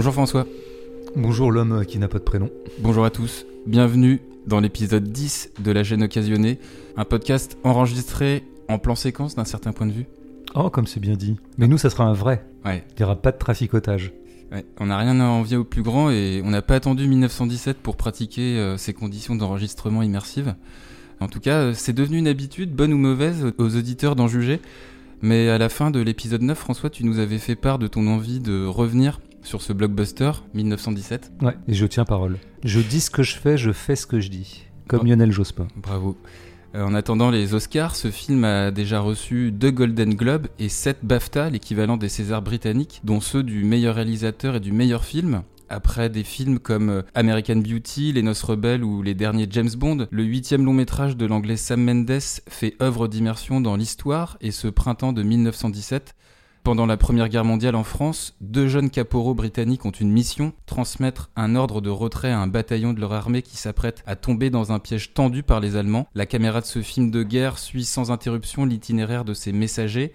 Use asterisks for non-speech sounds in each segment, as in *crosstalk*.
Bonjour François. Bonjour l'homme qui n'a pas de prénom. Bonjour à tous. Bienvenue dans l'épisode 10 de La gêne occasionnée, un podcast enregistré en plan séquence d'un certain point de vue. Oh, comme c'est bien dit. Mais nous, ça sera un vrai. Ouais. Il n'y aura pas de traficotage. Ouais, on n'a rien à envier au plus grand et on n'a pas attendu 1917 pour pratiquer euh, ces conditions d'enregistrement immersives. En tout cas, euh, c'est devenu une habitude, bonne ou mauvaise, aux auditeurs d'en juger. Mais à la fin de l'épisode 9, François, tu nous avais fait part de ton envie de revenir sur ce blockbuster 1917. Ouais, et je tiens parole. Je dis ce que je fais, je fais ce que je dis. Comme Oh. Lionel Jospin. Bravo. Euh, en attendant les Oscars, ce film a déjà reçu deux Golden Globes et sept BAFTA, l'équivalent des Césars britanniques, dont ceux du meilleur réalisateur et du meilleur film. Après des films comme euh, American Beauty, Les Noces Rebelles ou les derniers James Bond, le huitième long métrage de l'anglais Sam Mendes fait œuvre d'immersion dans l'histoire et ce printemps de 1917. Pendant la Première Guerre mondiale en France, deux jeunes caporaux britanniques ont une mission, transmettre un ordre de retrait à un bataillon de leur armée qui s'apprête à tomber dans un piège tendu par les Allemands. La caméra de ce film de guerre suit sans interruption l'itinéraire de ces messagers,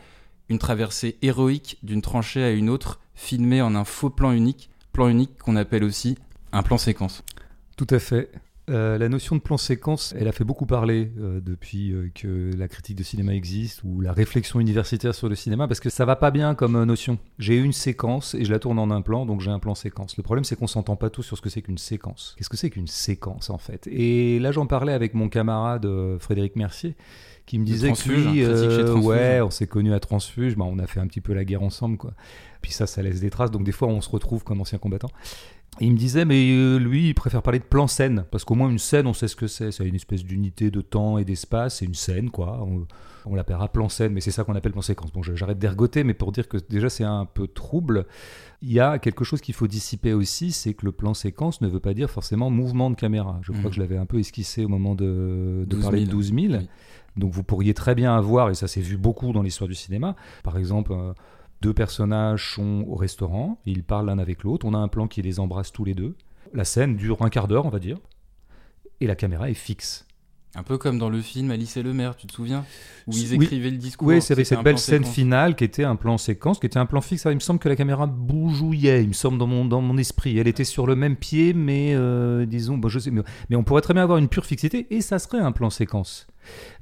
une traversée héroïque d'une tranchée à une autre, filmée en un faux plan unique, plan unique qu'on appelle aussi un plan séquence. Tout à fait. Euh, la notion de plan séquence, elle a fait beaucoup parler euh, depuis euh, que la critique de cinéma existe ou la réflexion universitaire sur le cinéma parce que ça va pas bien comme notion. J'ai une séquence et je la tourne en un plan donc j'ai un plan séquence. Le problème c'est qu'on s'entend pas tous sur ce que c'est qu'une séquence. Qu'est-ce que c'est qu'une séquence en fait? Et là j'en parlais avec mon camarade Frédéric Mercier qui me disait que Transfuge, lui, euh, ouais, on s'est connus à Transfuge, bah, on a fait un petit peu la guerre ensemble quoi. Puis ça, ça laisse des traces. Donc des fois, on se retrouve comme anciens combattants. Il me disait, mais euh, lui, il préfère parler de plan scène, parce qu'au moins une scène, on sait ce que c'est. C'est une espèce d'unité de temps et d'espace, c'est une scène, quoi. On, on l'appellera plan scène, mais c'est ça qu'on appelle plan séquence. Bon, j'arrête d'ergoter, mais pour dire que déjà, c'est un peu trouble. Il y a quelque chose qu'il faut dissiper aussi, c'est que le plan séquence ne veut pas dire forcément mouvement de caméra. Je crois Mhm. que je l'avais un peu esquissé au moment de, de 12 parler 000. de 12 000. Oui. Donc vous pourriez très bien avoir, et ça s'est vu beaucoup dans l'histoire du cinéma, par exemple, euh, deux personnages sont au restaurant, ils parlent l'un avec l'autre, on a un plan qui les embrasse tous les deux. La scène dure un quart d'heure, on va dire, et la caméra est fixe. Un peu comme dans le film Alice et le maire, tu te souviens? Où ils Oui. écrivaient le discours. Oui, c'est avec cette belle scène séquence. finale qui était un plan séquence, qui était un plan fixe. Alors, il me semble que la caméra bougouillait, il me semble, dans mon, dans mon esprit. Elle était sur le même pied, mais euh, disons, bon, je sais, mais, mais on pourrait très bien avoir une pure fixité et ça serait un plan séquence.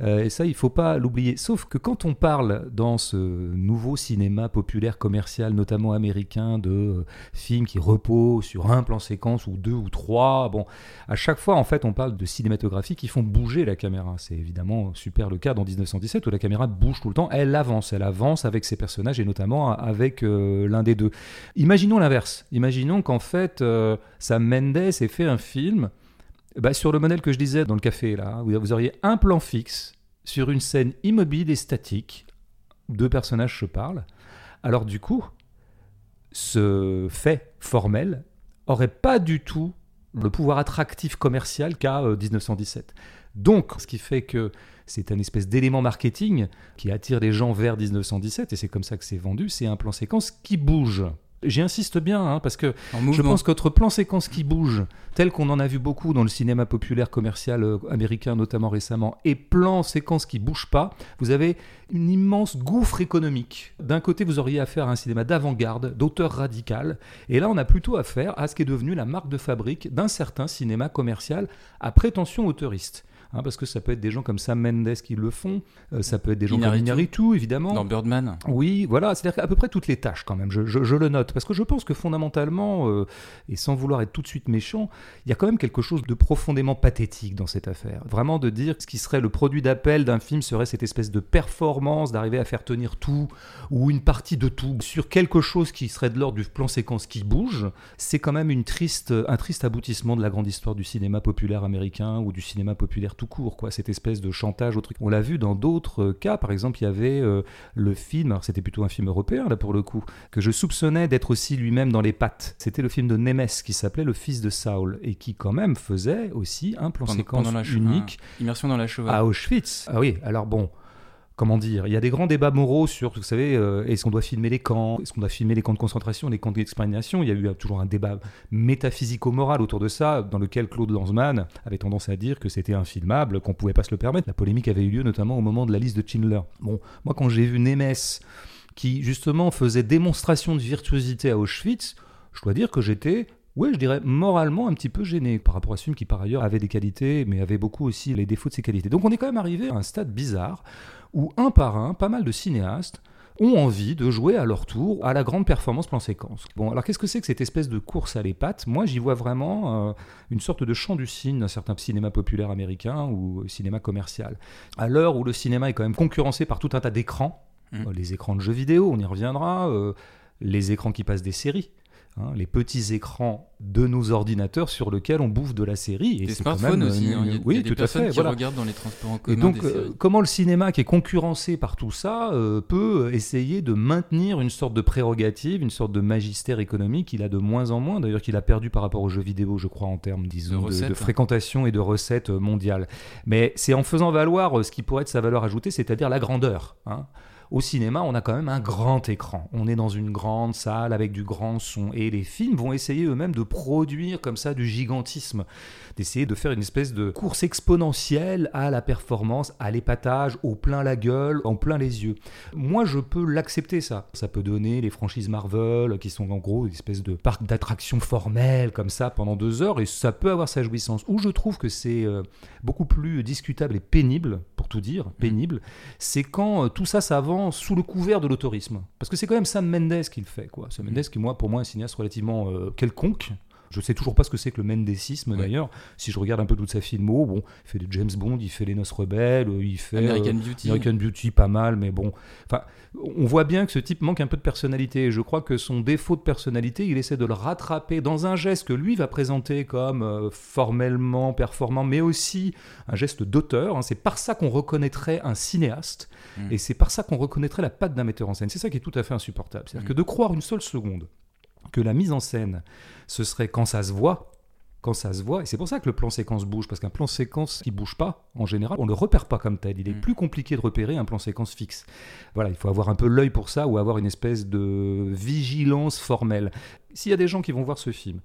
Euh, et ça, il faut pas l'oublier. Sauf que quand on parle dans ce nouveau cinéma populaire commercial, notamment américain, de euh, films qui reposent sur un plan séquence ou deux ou trois, bon, à chaque fois, en fait, on parle de cinématographie qui font bouger la caméra. C'est évidemment super le cas dans 1917 où la caméra bouge tout le temps. Elle avance, elle avance avec ses personnages et notamment avec euh, l'un des deux. Imaginons l'inverse. Imaginons qu'en fait, Sam Mendes ait fait un film bah, sur le modèle que je disais dans le café, là, où vous auriez un plan fixe sur une scène immobile et statique. Deux personnages se parlent. Alors du coup, ce fait formel aurait pas du tout le pouvoir attractif commercial qu'a euh, 1917. Donc, ce qui fait que c'est un espèce d'élément marketing qui attire les gens vers 1917, et c'est comme ça que c'est vendu, c'est un plan séquence qui bouge. J'insiste bien, hein, parce que je pense qu'autre plan séquence qui bouge, tel qu'on en a vu beaucoup dans le cinéma populaire commercial euh, américain, notamment récemment, et plan séquence qui bouge pas, vous avez une immense gouffre économique. D'un côté, vous auriez affaire à un cinéma d'avant-garde, d'auteur radical, et là, on a plutôt affaire à ce qui est devenu la marque de fabrique d'un certain cinéma commercial à prétention auteuriste. Hein, parce que ça peut être des gens comme Sam Mendes qui le font, euh, ça peut être des gens Iñárritu. comme Iñárritu, évidemment. Dans Birdman. Oui, voilà, c'est-à-dire qu'à peu près toutes les tâches quand même, je, je- je le note, parce que je pense que fondamentalement, euh, et sans vouloir être tout de suite méchant, il y a quand même quelque chose de profondément pathétique dans cette affaire. Vraiment de dire que ce qui serait le produit d'appel d'un film serait cette espèce de performance, d'arriver à faire tenir tout, ou une partie de tout, sur quelque chose qui serait de l'ordre du plan séquence qui bouge, c'est quand même une triste, un triste aboutissement de la grande histoire du cinéma populaire américain ou du cinéma populaire tout court, quoi, cette espèce de chantage au truc. On l'a vu dans d'autres cas, par exemple, il y avait... euh, le film, alors c'était plutôt un film européen là pour le coup, que je soupçonnais d'être aussi lui-même dans les pattes. C'était le film de Nemes qui s'appelait Le Fils de Saul et qui quand même faisait aussi un plan Pendant- séquence pendant la che- unique Immersion dans la cheval. à Auschwitz. Ah oui, alors bon. Comment dire Il y a des grands débats moraux sur, vous savez, euh, est-ce qu'on doit filmer les camps Est-ce qu'on doit filmer les camps de concentration, les camps d'extermination Il y a eu euh, toujours un débat métaphysico-moral autour de ça, dans lequel Claude Lanzmann avait tendance à dire que c'était infilmable, qu'on pouvait pas se le permettre. La polémique avait eu lieu notamment au moment de la liste de Schindler. Bon, moi quand j'ai vu Nemes qui justement faisait démonstration de virtuosité à Auschwitz, je dois dire que j'étais Ouais, je dirais moralement un petit peu gêné par rapport à ce film qui par ailleurs avait des qualités, mais avait beaucoup aussi les défauts de ses qualités. Donc on est quand même arrivé à un stade bizarre où un par un, pas mal de cinéastes ont envie de jouer à leur tour à la grande performance plan séquence. Bon, alors qu'est-ce que c'est que cette espèce de course à l'épate Moi, j'y vois vraiment euh, une sorte de champ du cygne d'un certain cinéma populaire américain ou cinéma commercial. À l'heure où le cinéma est quand même concurrencé par tout un tas d'écrans, mmh. euh, les écrans de jeux vidéo, on y reviendra, euh, les écrans qui passent des séries. Hein, les petits écrans de nos ordinateurs sur lesquels on bouffe de la série. Et des smartphones aussi. Hein. Il y a, oui, tout à fait. Qui regardent dans les transports en commun. Et donc, euh, comment le cinéma, qui est concurrencé par tout ça, euh, peut essayer de maintenir une sorte de prérogative, une sorte de magistère économique qu'il a de moins en moins, d'ailleurs qu'il a perdu par rapport aux jeux vidéo, je crois, en termes, disons, de, fréquentation et de recettes mondiales. Mais c'est en faisant valoir euh, ce qui pourrait être sa valeur ajoutée, c'est-à-dire la grandeur. Hein. Au cinéma, on a quand même un grand écran. On est dans une grande salle avec du grand son. Et les films vont essayer eux-mêmes de produire comme ça du gigantisme, d'essayer de faire une espèce de course exponentielle à la performance, à l'épatage, au plein la gueule, en plein les yeux. Moi, je peux l'accepter ça. Ça peut donner les franchises Marvel, qui sont en gros une espèce de parc d'attractions formelles comme ça pendant deux heures, et ça peut avoir sa jouissance. Où je trouve que c'est euh, beaucoup plus discutable et pénible, pour tout dire, pénible, c'est quand euh, tout ça s'avance sous le couvert de l'autorisme. Parce que c'est quand même Sam Mendes qui le fait. Quoi. Sam Mendes, qui moi, pour moi, est un cinéaste relativement euh, quelconque. Je sais toujours pas ce que c'est que le mendesisme d'ailleurs. Si je regarde un peu toute sa filmo, bon, il fait des James Bond, il fait Les Noces Rebelles, euh, il fait American euh, Beauty. American Beauty, pas mal, mais bon. Enfin, on voit bien que ce type manque un peu de personnalité. je crois que son défaut de personnalité, il essaie de le rattraper dans un geste que lui va présenter comme formellement performant, mais aussi un geste d'auteur. Hein. C'est par ça qu'on reconnaîtrait un cinéaste. Mm. Et c'est par ça qu'on reconnaîtrait la patte d'un metteur en scène. C'est ça qui est tout à fait insupportable. C'est-à-dire mm. que de croire une seule seconde que la mise en scène, ce serait quand ça se voit, quand ça se voit, et c'est pour ça que le plan séquence bouge, parce qu'un plan séquence qui bouge pas, en général, on ne le repère pas comme tel. Il est mm. plus compliqué de repérer un plan séquence fixe. Voilà, il faut avoir un peu l'œil pour ça, ou avoir une espèce de vigilance formelle. S'il y a des gens qui vont voir ce film,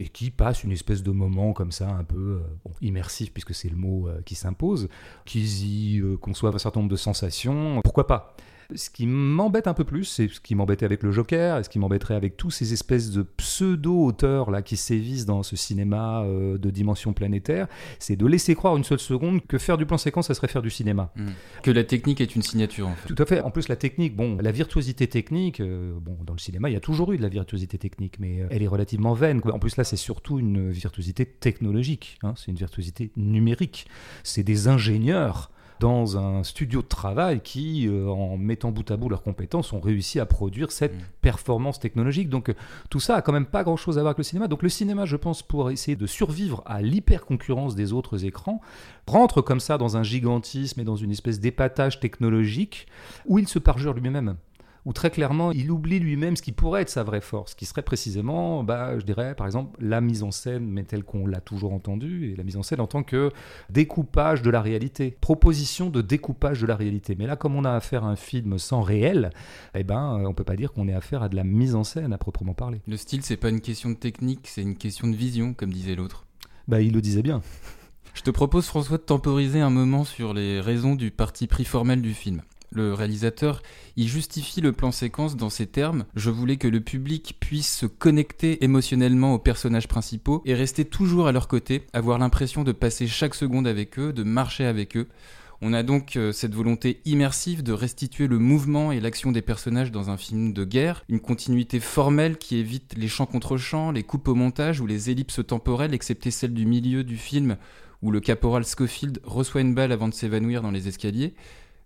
et qui passe une espèce de moment comme ça un peu euh, immersif puisque c'est le mot euh, qui s'impose, qu'ils y euh, conçoivent un certain nombre de sensations, pourquoi pas? Ce qui m'embête un peu plus, c'est ce qui m'embêtait avec le Joker, et ce qui m'embêterait avec tous ces espèces de pseudo-auteurs là qui sévissent dans ce cinéma euh, de dimension planétaire, c'est de laisser croire une seule seconde que faire du plan séquence, ça serait faire du cinéma. Hmm. Que la technique est une signature. En fait. Tout à fait. En plus, la technique, bon, la virtuosité technique, euh, bon, dans le cinéma, il y a toujours eu de la virtuosité technique, mais euh, elle est relativement vaine. En plus, là, c'est surtout une virtuosité technologique. Hein, c'est une virtuosité numérique. C'est des ingénieurs dans un studio de travail qui, euh, en mettant bout à bout leurs compétences, ont réussi à produire cette mm. performance technologique. Donc euh, tout ça a quand même pas grand-chose à voir avec le cinéma. Donc le cinéma, je pense, pour essayer de survivre à l'hyper-concurrence des autres écrans, rentre comme ça dans un gigantisme et dans une espèce d'épatage technologique où il se parjure lui-même où très clairement il oublie lui-même ce qui pourrait être sa vraie force, qui serait précisément, bah, je dirais par exemple, la mise en scène, mais telle qu'on l'a toujours entendu, et la mise en scène en tant que découpage de la réalité, proposition de découpage de la réalité. Mais là, comme on a affaire à un film sans réel, eh ben, on peut pas dire qu'on ait affaire à de la mise en scène à proprement parler. Le style, c'est pas une question de technique, c'est une question de vision, comme disait l'autre. Bah, il le disait bien. Je te propose, François, de temporiser un moment sur les raisons du parti pris formel du film le réalisateur, il justifie le plan séquence dans ces termes. Je voulais que le public puisse se connecter émotionnellement aux personnages principaux et rester toujours à leur côté, avoir l'impression de passer chaque seconde avec eux, de marcher avec eux. On a donc euh, cette volonté immersive de restituer le mouvement et l'action des personnages dans un film de guerre, une continuité formelle qui évite les champs contre champs, les coupes au montage ou les ellipses temporelles, excepté celle du milieu du film où le caporal Schofield reçoit une balle avant de s'évanouir dans les escaliers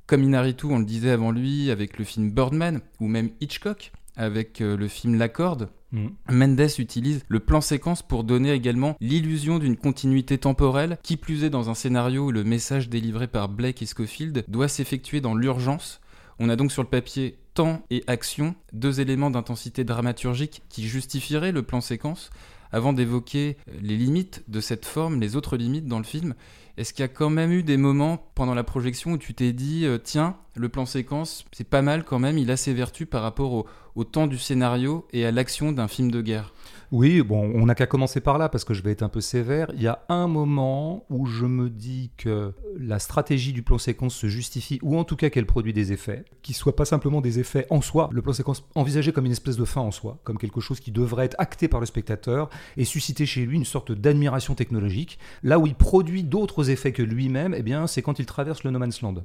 comme Inaritu, on le disait avant lui, avec le film Birdman, ou même Hitchcock, avec euh, le film La Corde, mm. Mendes utilise le plan séquence pour donner également l'illusion d'une continuité temporelle, qui plus est dans un scénario où le message délivré par Blake et Schofield doit s'effectuer dans l'urgence. On a donc sur le papier temps et action, deux éléments d'intensité dramaturgique qui justifieraient le plan séquence. Avant d'évoquer les limites de cette forme, les autres limites dans le film, est-ce qu'il y a quand même eu des moments pendant la projection où tu t'es dit, euh, tiens, le plan séquence, c'est pas mal quand même, il a ses vertus par rapport au, temps du scénario et à l'action d'un film de guerre? Oui, on n'a qu'à commencer par là parce que je vais être un peu sévère. Il y a un moment où je me dis que la stratégie du plan séquence se justifie, ou en tout cas qu'elle produit des effets, qui soient pas simplement des effets en soi, le plan séquence envisagé comme une espèce de fin en soi, comme quelque chose qui devrait être acté par le spectateur et susciter chez lui une sorte d'admiration technologique. Là où il produit d'autres effets que lui-même, eh bien, c'est quand il traverse le No Man's Land.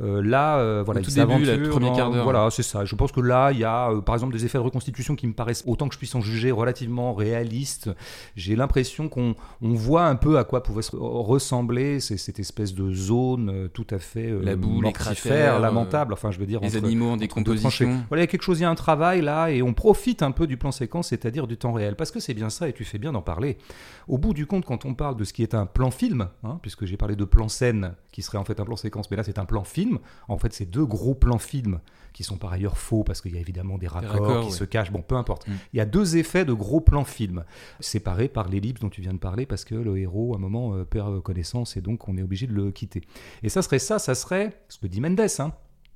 Euh, là, euh, voilà, tout début, s'aventure le premier quart d'heure. Voilà, c'est ça. Je pense que là, il y a, euh, par exemple, des effets de reconstitution qui me paraissent, autant que je puisse en juger, relativement réalistes. J'ai l'impression qu'on on voit un peu à quoi pouvait se ressembler cette espèce de zone euh, tout à fait La boue, mortifère, lamentable. Enfin, je veux dire, Les entre- animaux en décomposition. Voilà, il y a quelque chose, il y a un travail là, et on profite un peu du plan séquence, c'est-à-dire du temps réel, parce que c'est bien ça, et tu fais bien d'en parler. Au bout du compte, quand on parle de ce qui est un plan film, hein, puisque j'ai parlé de plan scène, qui serait en fait un plan séquence, mais là c'est un plan film. En fait, c'est deux gros plans film qui sont par ailleurs faux parce qu'il y a évidemment des raccords, raccords, qui ouais. se cachent. Bon, peu importe. Mm. Il y a deux effets de gros plans film séparés par l'ellipse dont tu viens de parler parce que le héros à un moment euh, perd connaissance et donc on est obligé de le quitter. Et ça serait ça, ça serait ce que dit Mendes. Hein,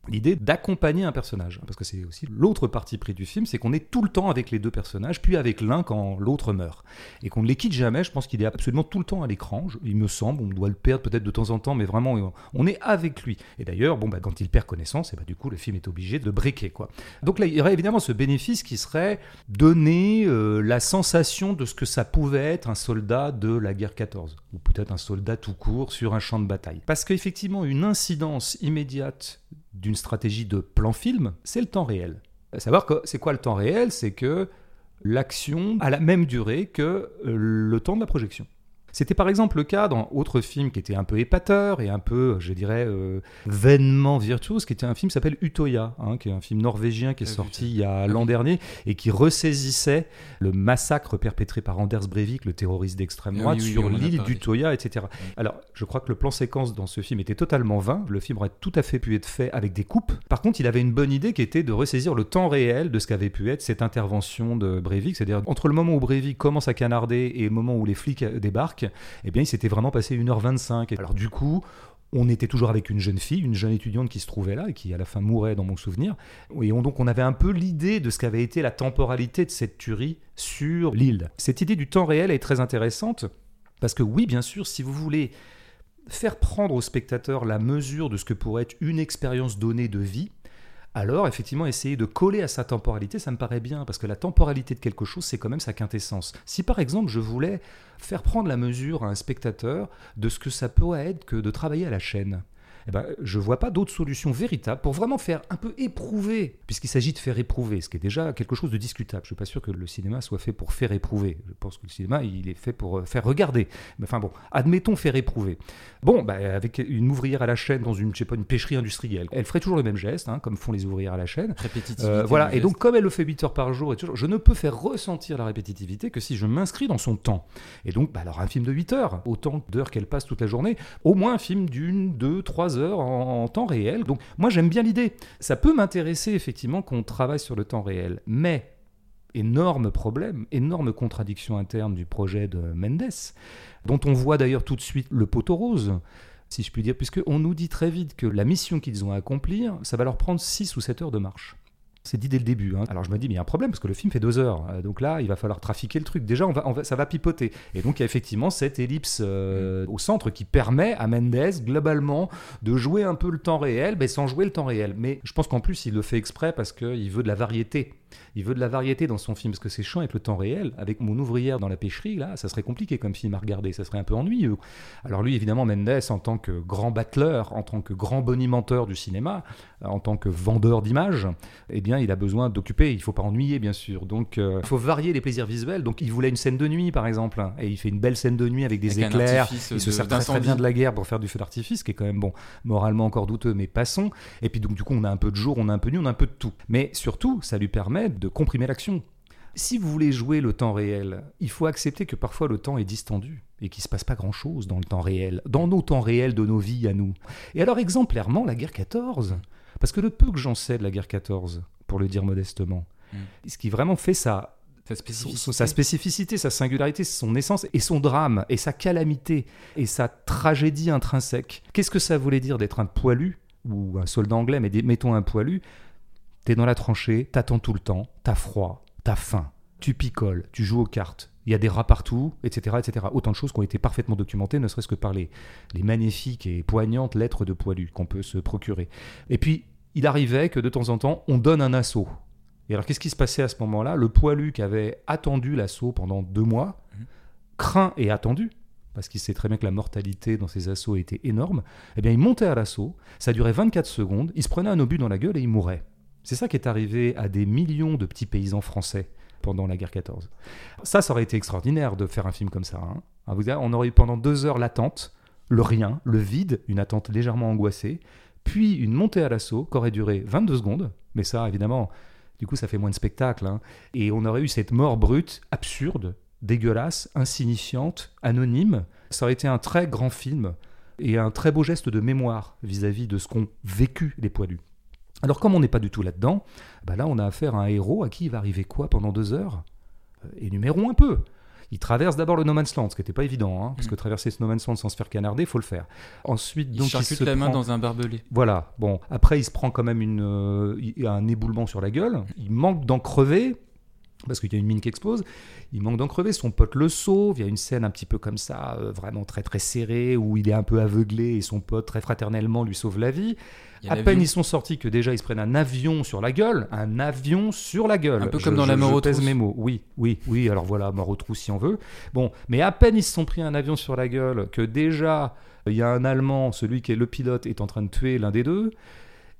L'idée d'accompagner un personnage, parce que c'est aussi l'autre partie pris du film, c'est qu'on est tout le temps avec les deux personnages, puis avec l'un quand l'autre meurt, et qu'on ne les quitte jamais. Je pense qu'il est absolument tout le temps à l'écran. Il me semble, on doit le perdre peut-être de temps en temps, mais vraiment, on- on est avec lui. Et d'ailleurs, bon, bah, quand il perd connaissance, et bah, du coup, le film est obligé de breaker, quoi. Donc là, il y aurait évidemment ce bénéfice qui serait donner euh, la sensation de ce que ça pouvait être un soldat de la guerre 14, ou peut-être un soldat tout court sur un champ de bataille. Parce qu'effectivement, une incidence immédiate d'une stratégie de plan film, c'est le temps réel. À savoir que c'est quoi le temps réel? C'est que l'action a la même durée que euh, le temps de la projection. C'était par exemple le cas dans autre film qui était un peu épateur et un peu, je dirais, euh, vainement virtuose, qui était un film qui s'appelle Utoya, hein, qui est un film norvégien qui est Ah, sorti il y a l'an dernier et qui ressaisissait le massacre perpétré par Anders Breivik, le terroriste d'extrême Ah droite, oui, oui, sur l'île d'Utoya, etc. Alors, je crois que le plan séquence dans ce film était totalement vain. Le film aurait tout à fait pu être fait avec des coupes. Par contre, il avait une bonne idée qui était de ressaisir le temps réel de ce qu'avait pu être cette intervention de Breivik. C'est-à-dire, entre le moment où Breivik commence à canarder et le moment où les flics euh, eh bien, il s'était vraiment passé 1h25. Alors, du coup, on était toujours avec une jeune fille, une jeune étudiante qui se trouvait là et qui à la fin mourait dans mon souvenir. Et on, donc on avait un peu l'idée de ce qu'avait été la temporalité de cette tuerie sur l'île. Cette idée du temps réel est très intéressante parce que oui, bien sûr, si vous voulez faire prendre au spectateur la mesure de ce que pourrait être une expérience donnée de vie, alors effectivement essayer de coller à sa temporalité, ça me paraît bien, parce que la temporalité de quelque chose, c'est quand même sa quintessence. Si par exemple je voulais faire prendre la mesure à un spectateur de ce que ça pourrait être que de travailler à la chaîne, eh ben, je vois pas d'autre solution véritable pour vraiment faire un peu éprouver, puisqu'il s'agit de faire éprouver, ce qui est déjà quelque chose de discutable. Je suis pas sûr que le cinéma soit fait pour faire éprouver. Je pense que le cinéma, il est fait pour euh, faire regarder. Mais enfin bon, admettons faire éprouver. Bon, bah, avec une ouvrière à la chaîne dans une, je sais pas, une pêcherie industrielle, elle ferait toujours le même geste, hein, comme font les ouvrières à la chaîne. Répétitivité. Euh, voilà, et donc comme elle le fait 8 heures par jour, et toujours, je ne peux faire ressentir la répétitivité que si je m'inscris dans son temps. Et donc, bah, alors un film de 8 heures, autant d'heures qu'elle passe toute la journée, au moins un film d'une, deux, trois heures en, en temps réel. Donc moi j'aime bien l'idée. Ça peut m'intéresser effectivement qu'on travaille sur le temps réel. Mais, énorme problème, énorme contradiction interne du projet de Mendes, dont on voit d'ailleurs tout de suite le poteau rose si je puis dire, puisqu'on nous dit très vite que la mission qu'ils ont à accomplir, ça va leur prendre 6 ou 7 heures de marche. C'est dit dès le début. hein. Alors je me dis, mais il y a un problème parce que le film fait deux heures. Euh, donc là, il va falloir trafiquer le truc. Déjà, on va, on va- ça va pipoter. Et donc, il y a effectivement cette ellipse euh, au centre qui permet à Mendes, globalement, de jouer un peu le temps réel, mais sans jouer le temps réel. Mais je pense qu'en plus, il le fait exprès parce qu'il veut de la variété. Il veut de la variété dans son film parce que c'est chiant avec le temps réel. Avec mon ouvrière dans la pêcherie, là, ça serait compliqué comme film à regarder. Ça serait un peu ennuyeux. Alors lui, évidemment, Mendes, en tant que grand battleur, en tant que grand bonimenteur du cinéma, en tant que vendeur d'images, eh bien, il a besoin d'occuper. Il faut pas ennuyer, bien sûr. Donc, euh, il faut varier les plaisirs visuels. Donc, il voulait une scène de nuit, par exemple, et il fait une belle scène de nuit avec des Avec éclairs. Il se sert très, très bien de la guerre pour faire du feu d'artifice, qui est quand même bon, moralement encore douteux, mais passons. Et puis, donc, du coup, on a un peu de jour, on a un peu de nuit, on a un peu de tout. Mais surtout, ça lui permet de comprimer l'action. Si vous voulez jouer le temps réel, il faut accepter que parfois le temps est distendu et qu'il ne se passe pas grand-chose dans le temps réel, dans nos temps réels de nos vies à nous. Et alors exemplairement, la guerre 14, parce que le peu que j'en sais de la guerre 14, pour le dire modestement, Mm. ce qui vraiment fait sa, spécificité. sa spécificité, sa singularité, son essence et son drame et sa calamité et sa tragédie intrinsèque. Qu'est-ce que ça voulait dire d'être un poilu ou un soldat anglais, mais mettons un poilu T'es dans la tranchée, t'attends tout le temps, t'as froid, t'as faim. tu picoles, tu joues aux cartes, il y a des rats partout, etc., etc. Autant de choses qui ont été parfaitement documentées, ne serait-ce que par les, les magnifiques et poignantes lettres de poilu qu'on peut se procurer. Et puis, il arrivait que de temps en temps, on donne un assaut. Et alors, qu'est-ce qui se passait à ce moment-là? Le poilu qui avait attendu l'assaut pendant deux mois, Mhm. craint et attendu, parce qu'il sait très bien que la mortalité dans ces assauts était énorme, eh bien, il montait à l'assaut, ça durait 24 secondes, il se prenait un obus dans la gueule et il mourait. C'est ça qui est arrivé à des millions de petits paysans français pendant la guerre 14. Ça, ça aurait été extraordinaire de faire un film comme ça. hein. Savez, On aurait eu pendant deux heures l'attente, le rien, le vide, une attente légèrement angoissée, puis une montée à l'assaut qui aurait duré 22 secondes, mais ça, évidemment, du coup, ça fait moins de spectacle. hein. Et on aurait eu cette mort brute, absurde, dégueulasse, insignifiante, anonyme. Ça aurait été un très grand film et un très beau geste de mémoire vis-à-vis de ce qu'ont vécu les poilus. Alors comme on n'est pas du tout là-dedans, bah là on a affaire à un héros à qui il va arriver quoi pendant deux heures? Euh, Énumérons un peu. Il traverse d'abord le No Man's Land, ce qui n'était pas évident, hein, parce que traverser ce No Man's Land sans se faire canarder, il faut le faire. Ensuite, Il donc, charcute se la main dans un barbelé. voilà, bon, après il se prend quand même une, euh, il un éboulement sur la gueule, il manque d'en crever, parce qu'il y a une mine qui explose, il manque d'en crever, son pote le sauve, il y a une scène un petit peu comme ça, euh, vraiment très très serrée, où il est un peu aveuglé et son pote très fraternellement lui sauve la vie. À peine ils sont sortis que déjà ils se prennent un avion sur la gueule, un avion sur la gueule. Un peu Je- comme dans je- La mort aux trousses. mes mots. Oui, oui, oui, alors voilà, mort aux trousses si on veut. Bon, mais à peine ils se sont pris un avion sur la gueule que déjà il y a un Allemand, celui qui est le pilote, est en train de tuer l'un des deux.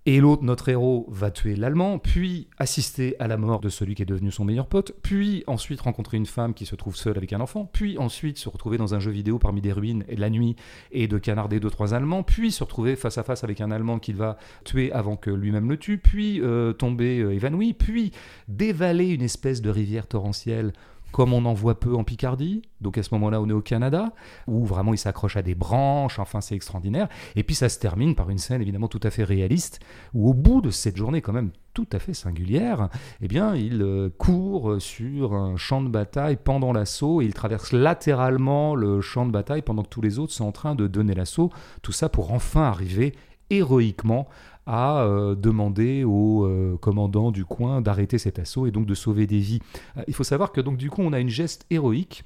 Et l'autre, notre héros, va tuer l'Allemand, puis assister à la mort de celui qui est devenu son meilleur pote, puis ensuite rencontrer une femme qui se trouve seule avec un enfant, puis ensuite se retrouver dans un jeu vidéo parmi des ruines et de la nuit et de canarder deux, trois Allemands, puis se retrouver face à face avec un Allemand qu'il va tuer avant que lui-même le tue, puis euh, tomber euh, évanoui, puis dévaler une espèce de rivière torrentielle comme on en voit peu en Picardie, donc à ce moment-là on est au Canada, où vraiment il s'accroche à des branches, enfin c'est extraordinaire, et puis ça se termine par une scène évidemment tout à fait réaliste, où au bout de cette journée quand même tout à fait singulière, eh bien il euh, court sur un champ de bataille pendant l'assaut, et il traverse latéralement le champ de bataille pendant que tous les autres sont en train de donner l'assaut, tout ça pour enfin arriver héroïquement à euh, demander au euh, commandant du coin d'arrêter cet assaut et donc de sauver des vies. Euh, il faut savoir que donc du coup on a une geste héroïque,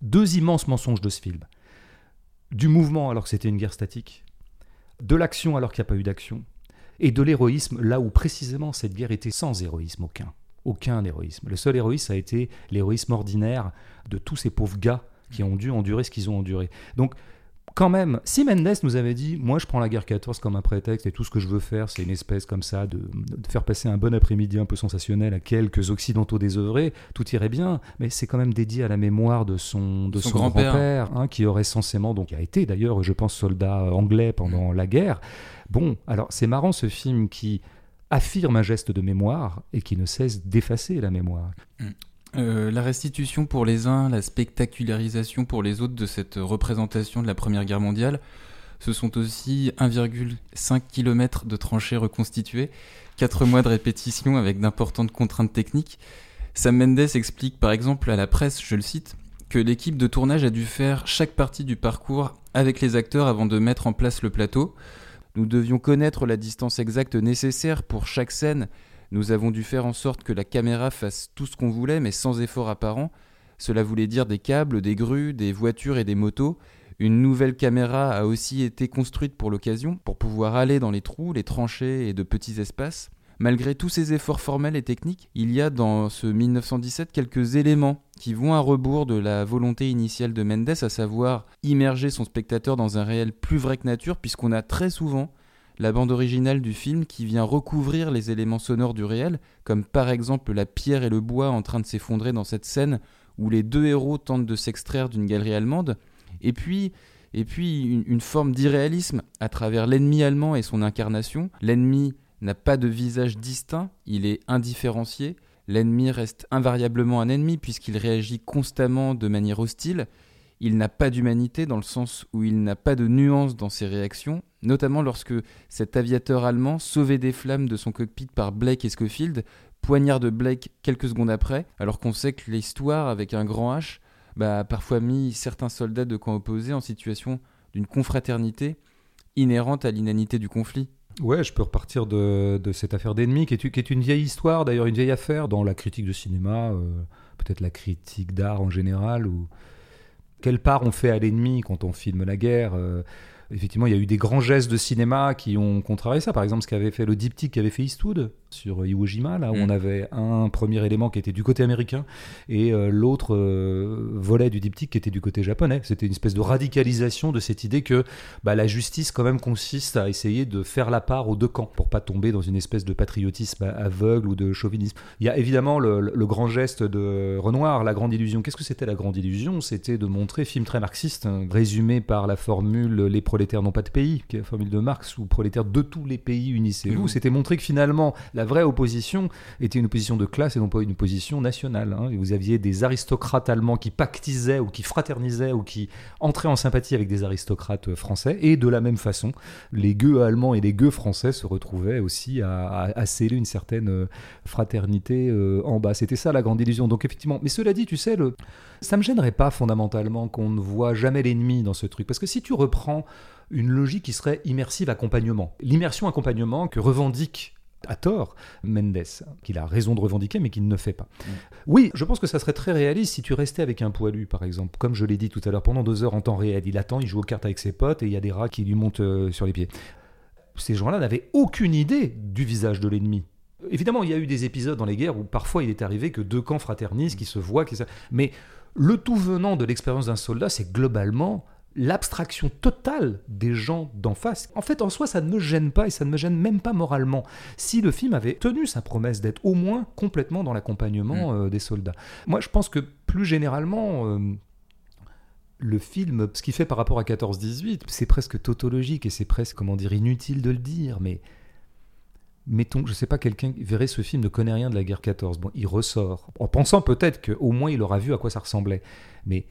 deux immenses mensonges de ce film. Du mouvement alors que c'était une guerre statique, de l'action alors qu'il n'y a pas eu d'action, et de l'héroïsme là où précisément cette guerre était sans héroïsme aucun. Aucun héroïsme. Le seul héroïsme a été l'héroïsme ordinaire de tous ces pauvres gars qui ont dû endurer ce qu'ils ont enduré. Donc quand même, si Mendes nous avait dit, moi je prends la guerre 14 comme un prétexte et tout ce que je veux faire, c'est une espèce comme ça de, de faire passer un bon après-midi un peu sensationnel à quelques occidentaux désœuvrés, tout irait bien, mais c'est quand même dédié à la mémoire de son, de Son son, grand-père. hein, qui aurait censément, donc qui a été d'ailleurs, je pense, soldat anglais pendant la guerre. Bon, alors c'est marrant ce film qui affirme un geste de mémoire et qui ne cesse d'effacer la mémoire. Euh, la restitution pour les uns, la spectacularisation pour les autres de cette représentation de la Première Guerre mondiale, ce sont aussi 1,5 km de tranchées reconstituées, 4 mois de répétition avec d'importantes contraintes techniques. Sam Mendes explique par exemple à la presse, je le cite, que l'équipe de tournage a dû faire chaque partie du parcours avec les acteurs avant de mettre en place le plateau. Nous devions connaître la distance exacte nécessaire pour chaque scène nous avons dû faire en sorte que la caméra fasse tout ce qu'on voulait, mais sans effort apparent. Cela voulait dire des câbles, des grues, des voitures et des motos. Une nouvelle caméra a aussi été construite pour l'occasion, pour pouvoir aller dans les trous, les tranchées et de petits espaces. Malgré tous ces efforts formels et techniques, il y a dans ce 1917 quelques éléments qui vont à rebours de la volonté initiale de Mendes, à savoir immerger son spectateur dans un réel plus vrai que nature, puisqu'on a très souvent la bande originale du film qui vient recouvrir les éléments sonores du réel, comme par exemple la pierre et le bois en train de s'effondrer dans cette scène où les deux héros tentent de s'extraire d'une galerie allemande, et puis, une forme d'irréalisme à travers l'ennemi allemand et son incarnation. L'ennemi n'a pas de visage distinct, il est indifférencié. L'ennemi reste invariablement un ennemi puisqu'il réagit constamment de manière hostile. Il n'a pas d'humanité dans le sens où il n'a pas de nuance dans ses réactions, notamment lorsque cet aviateur allemand, sauvé des flammes de son cockpit par Blake et Schofield, poignarde Blake quelques secondes après, alors qu'on sait que l'histoire, avec un grand H, bah, a parfois mis certains soldats de camp opposés en situation d'une confraternité inhérente à l'inanité du conflit. Ouais, je peux repartir de, cette affaire d'ennemi, qui est une vieille histoire, d'ailleurs une vieille affaire dans la critique de cinéma, euh, peut-être la critique d'art en général, ou quelle part on fait à l'ennemi quand on filme la guerre euh, Effectivement, il y a eu des grands gestes de cinéma qui ont contrarié ça. Par exemple, ce qu'avait fait le diptyque qu'avait fait Eastwood sur Iwo Jima, là où Mm. on avait un premier élément qui était du côté américain et euh, l'autre euh, volet du diptyque qui était du côté japonais. C'était une espèce de radicalisation de cette idée que bah, la justice quand même consiste à essayer de faire la part aux deux camps pour pas tomber dans une espèce de patriotisme aveugle ou de chauvinisme. Il y a évidemment le, le grand geste de Renoir, la grande illusion. Qu'est-ce que c'était la grande illusion? C'était de montrer, film très marxiste, hein, résumé par la formule les prolétaires n'ont pas de pays, qui est la formule de Marx, ou prolétaires de tous les pays unissez-vous. Mhm. C'était montrer que finalement la vraie opposition était une opposition de classe et non pas une opposition nationale. hein. Vous aviez des aristocrates allemands qui pactisaient ou qui fraternisaient ou qui entraient en sympathie avec des aristocrates euh, français. Et de la même façon, les gueux allemands et les gueux français se retrouvaient aussi à, à- à sceller une certaine euh, fraternité euh, en bas. C'était ça la grande illusion. Donc effectivement, mais cela dit, tu sais, le... ça me gênerait pas fondamentalement qu'on ne voit jamais l'ennemi dans ce truc. Parce que si tu reprends une logique qui serait immersive accompagnement, l'immersion accompagnement que revendique à tort Mendes, qu'il a raison de revendiquer mais qu'il ne fait pas. Oui, je pense que ça serait très réaliste si tu restais avec un poilu, par exemple, comme je l'ai dit tout à l'heure, pendant deux heures en temps réel. Il attend, il joue aux cartes avec ses potes et il y a des rats qui lui montent euh, sur les pieds. Ces gens-là n'avaient aucune idée du visage de l'ennemi. Évidemment, il y a eu des épisodes dans les guerres où parfois il est arrivé que deux camps fraternisent, qui se voient, qui se- mais le tout venant de l'expérience d'un soldat, c'est globalement l'abstraction totale des gens d'en face. En fait, en soi, ça ne me gêne pas et ça ne me gêne même pas moralement. Si le film avait tenu sa promesse d'être au moins complètement dans l'accompagnement euh, des soldats. Moi, je pense que plus généralement, euh, le film, ce qu'il fait par rapport à 14-18, c'est presque tautologique et c'est presque, comment dire, inutile de le dire, mais mettons, je sais pas, quelqu'un qui verrait ce film ne connaît rien de la guerre 14. Bon, il ressort en pensant peut-être qu'au moins il aura vu à quoi ça ressemblait. Mais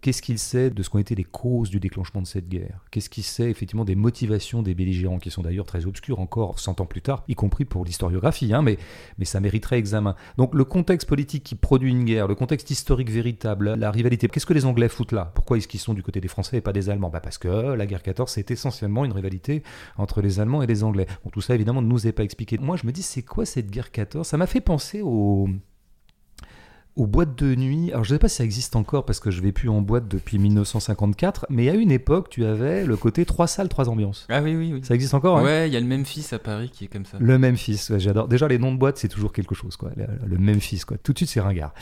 qu'est-ce qu'il sait de ce qu'ont été les causes du déclenchement de cette guerre? Qu'est-ce qu'il sait effectivement des motivations des belligérants qui sont d'ailleurs très obscures encore 100 ans plus tard, y compris pour l'historiographie, hein, mais, ça mériterait examen. Donc le contexte politique qui produit une guerre, le contexte historique véritable, la rivalité, qu'est-ce que les Anglais foutent là? Pourquoi est-ce qu'ils sont du côté des Français et pas des Allemands? Bah Parce que la guerre 14, c'est essentiellement une rivalité entre les Allemands et les Anglais. Bon, tout ça évidemment ne nous est pas expliqué. Moi je me dis, c'est quoi cette guerre 14 Ça m'a fait penser au aux boîtes de nuit. Alors je ne sais pas si ça existe encore parce que je vais plus en boîte depuis 1954, mais à une époque, tu avais le côté trois salles, trois ambiances. Ah oui, oui, oui. Ça existe encore hein? Ouais, il y a le Memphis à Paris qui est comme ça. Le Memphis, ouais, j'adore. Déjà, les noms de boîtes, c'est toujours quelque chose, quoi. Le, le Memphis, quoi. Tout de suite, c'est ringard.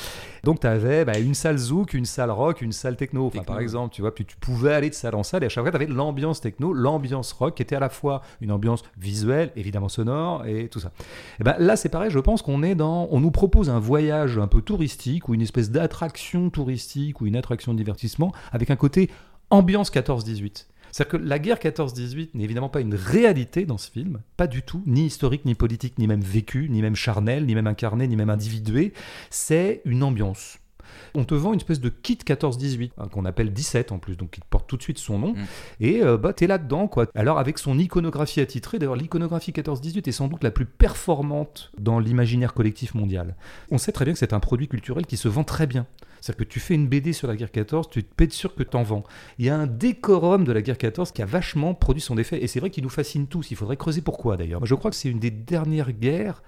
Donc, tu avais bah, une salle zouk, une salle rock, une salle techno. Enfin, Techno, par exemple, tu vois, puis tu pouvais aller de salle en salle et à chaque fois, tu avais l'ambiance techno, l'ambiance rock, qui était à la fois une ambiance visuelle, évidemment sonore et tout ça. Et ben là, c'est pareil, je pense qu'on est dans. On nous propose un voyage un peu ou une espèce d'attraction touristique ou une attraction de divertissement avec un côté ambiance 14-18. C'est-à-dire que la guerre 14-18 n'est évidemment pas une réalité dans ce film, pas du tout, ni historique, ni politique, ni même vécue, ni même charnelle, ni même incarnée, ni même individuée. C'est une ambiance. On te vend une espèce de kit 14-18, hein, qu'on appelle 17 en plus, donc qui porte tout de suite son nom. Mm. Et euh, bah, t'es là-dedans, quoi. Alors, avec son iconographie attitrée, d'ailleurs, l'iconographie 14-18 est sans doute la plus performante dans l'imaginaire collectif mondial. On sait très bien que c'est un produit culturel qui se vend très bien. C'est-à-dire que tu fais une BD sur la guerre 14, tu te être sûr que t'en vends. Il y a un décorum de la guerre 14 qui a vachement produit son effet. Et c'est vrai qu'il nous fascine tous. Il faudrait creuser pourquoi d'ailleurs. Moi, Je crois que c'est une des dernières guerres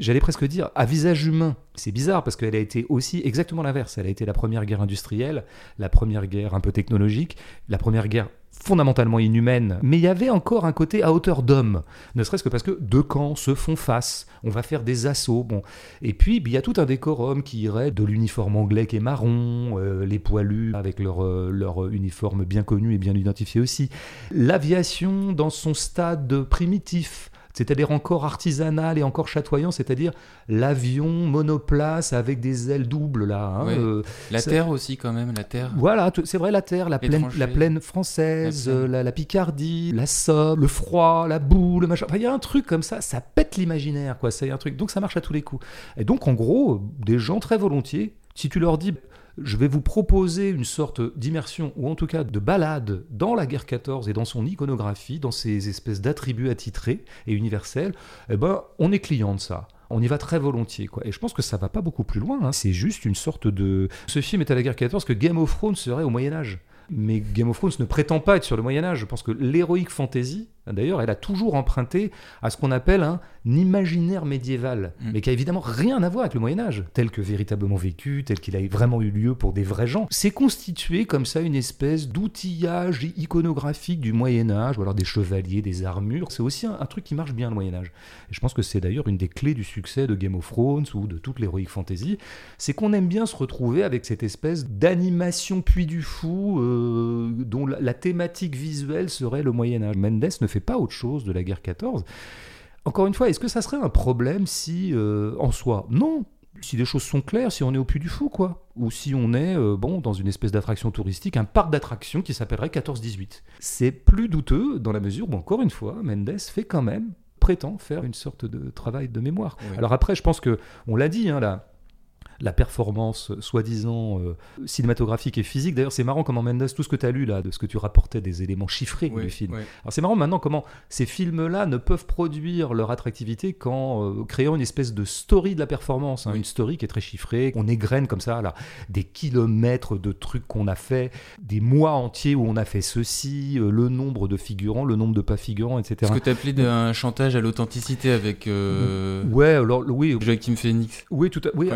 J'allais presque dire à visage humain. C'est bizarre parce qu'elle a été aussi exactement l'inverse. Elle a été la première guerre industrielle, la première guerre un peu technologique, la première guerre fondamentalement inhumaine. Mais il y avait encore un côté à hauteur d'homme. Ne serait-ce que parce que deux camps se font face. On va faire des assauts. Bon. Et puis, il y a tout un décorum qui irait de l'uniforme anglais qui est marron, euh, les poilus avec leur, euh, leur uniforme bien connu et bien identifié aussi. L'aviation dans son stade primitif c'est-à-dire encore artisanal et encore chatoyant, c'est-à-dire l'avion monoplace avec des ailes doubles là. hein, Ouais. euh, La ça- Terre aussi, quand même, la Terre. voilà, tout- c'est vrai, la terre, la plaine, la plaine française, La plaine. la, la Picardie, la Somme, le froid, la boue, le machin. Enfin, il y a un truc comme ça, ça pète l'imaginaire, quoi. C'est un truc. Donc ça marche à tous les coups. Et donc, en gros, des gens très volontiers, si tu leur dis. Je vais vous proposer une sorte d'immersion, ou en tout cas de balade dans la guerre 14 et dans son iconographie, dans ces espèces d'attributs attitrés et universels, eh ben, on est client de ça. On y va très volontiers. Et je pense que ça va pas beaucoup plus loin. hein. C'est juste une sorte de. Ce film est à la guerre 14 que Game of Thrones serait au Moyen Âge. Mais Game of Thrones ne prétend pas être sur le Moyen Âge. Je pense que l'héroïque fantasy D'ailleurs, elle a toujours emprunté à ce qu'on appelle un imaginaire médiéval, Mm. mais qui a évidemment rien à voir avec le Moyen Âge, tel que véritablement vécu, tel qu'il a vraiment eu lieu pour des vrais gens. C'est constitué comme ça une espèce d'outillage iconographique du Moyen Âge, ou alors des chevaliers, des armures. C'est aussi un, un truc qui marche bien le Moyen Âge. Et je pense que c'est d'ailleurs une des clés du succès de Game of Thrones ou de toute l'heroic fantasy, c'est qu'on aime bien se retrouver avec cette espèce d'animation puits du fou euh, dont la, la thématique visuelle serait le Moyen Âge. Mendes ne fait pas autre chose de la guerre 14. Encore une fois, est-ce que ça serait un problème si, euh, en soi, non si les choses sont claires, si on est au puits du fou, quoi. Ou si on est, euh, bon, dans une espèce d'attraction touristique, un parc d'attractions qui s'appellerait 14-18. C'est plus douteux dans la mesure où, encore une fois, Mendes fait quand même, prétend faire une sorte de travail de mémoire. Oui. Alors après, je pense que, on l'a dit, hein, là, la performance euh, soi-disant euh, cinématographique et physique. D'ailleurs, c'est marrant comment Mendes, tout ce que tu as lu là, de ce que tu rapportais des éléments chiffrés Oui, du film. oui. Alors c'est marrant maintenant comment ces films-là ne peuvent produire leur attractivité qu'en euh, créant une espèce de story de la performance, hein, Oui. une story qui est très chiffrée, on égrène comme ça là, des kilomètres de trucs qu'on a fait, des mois entiers où on a fait ceci, euh, le nombre de figurants, le nombre de pas figurants, etc. Ce que tu appelais un chantage à l'authenticité avec Ouais, alors oui, Joachim Phoenix. oui, tout à oui,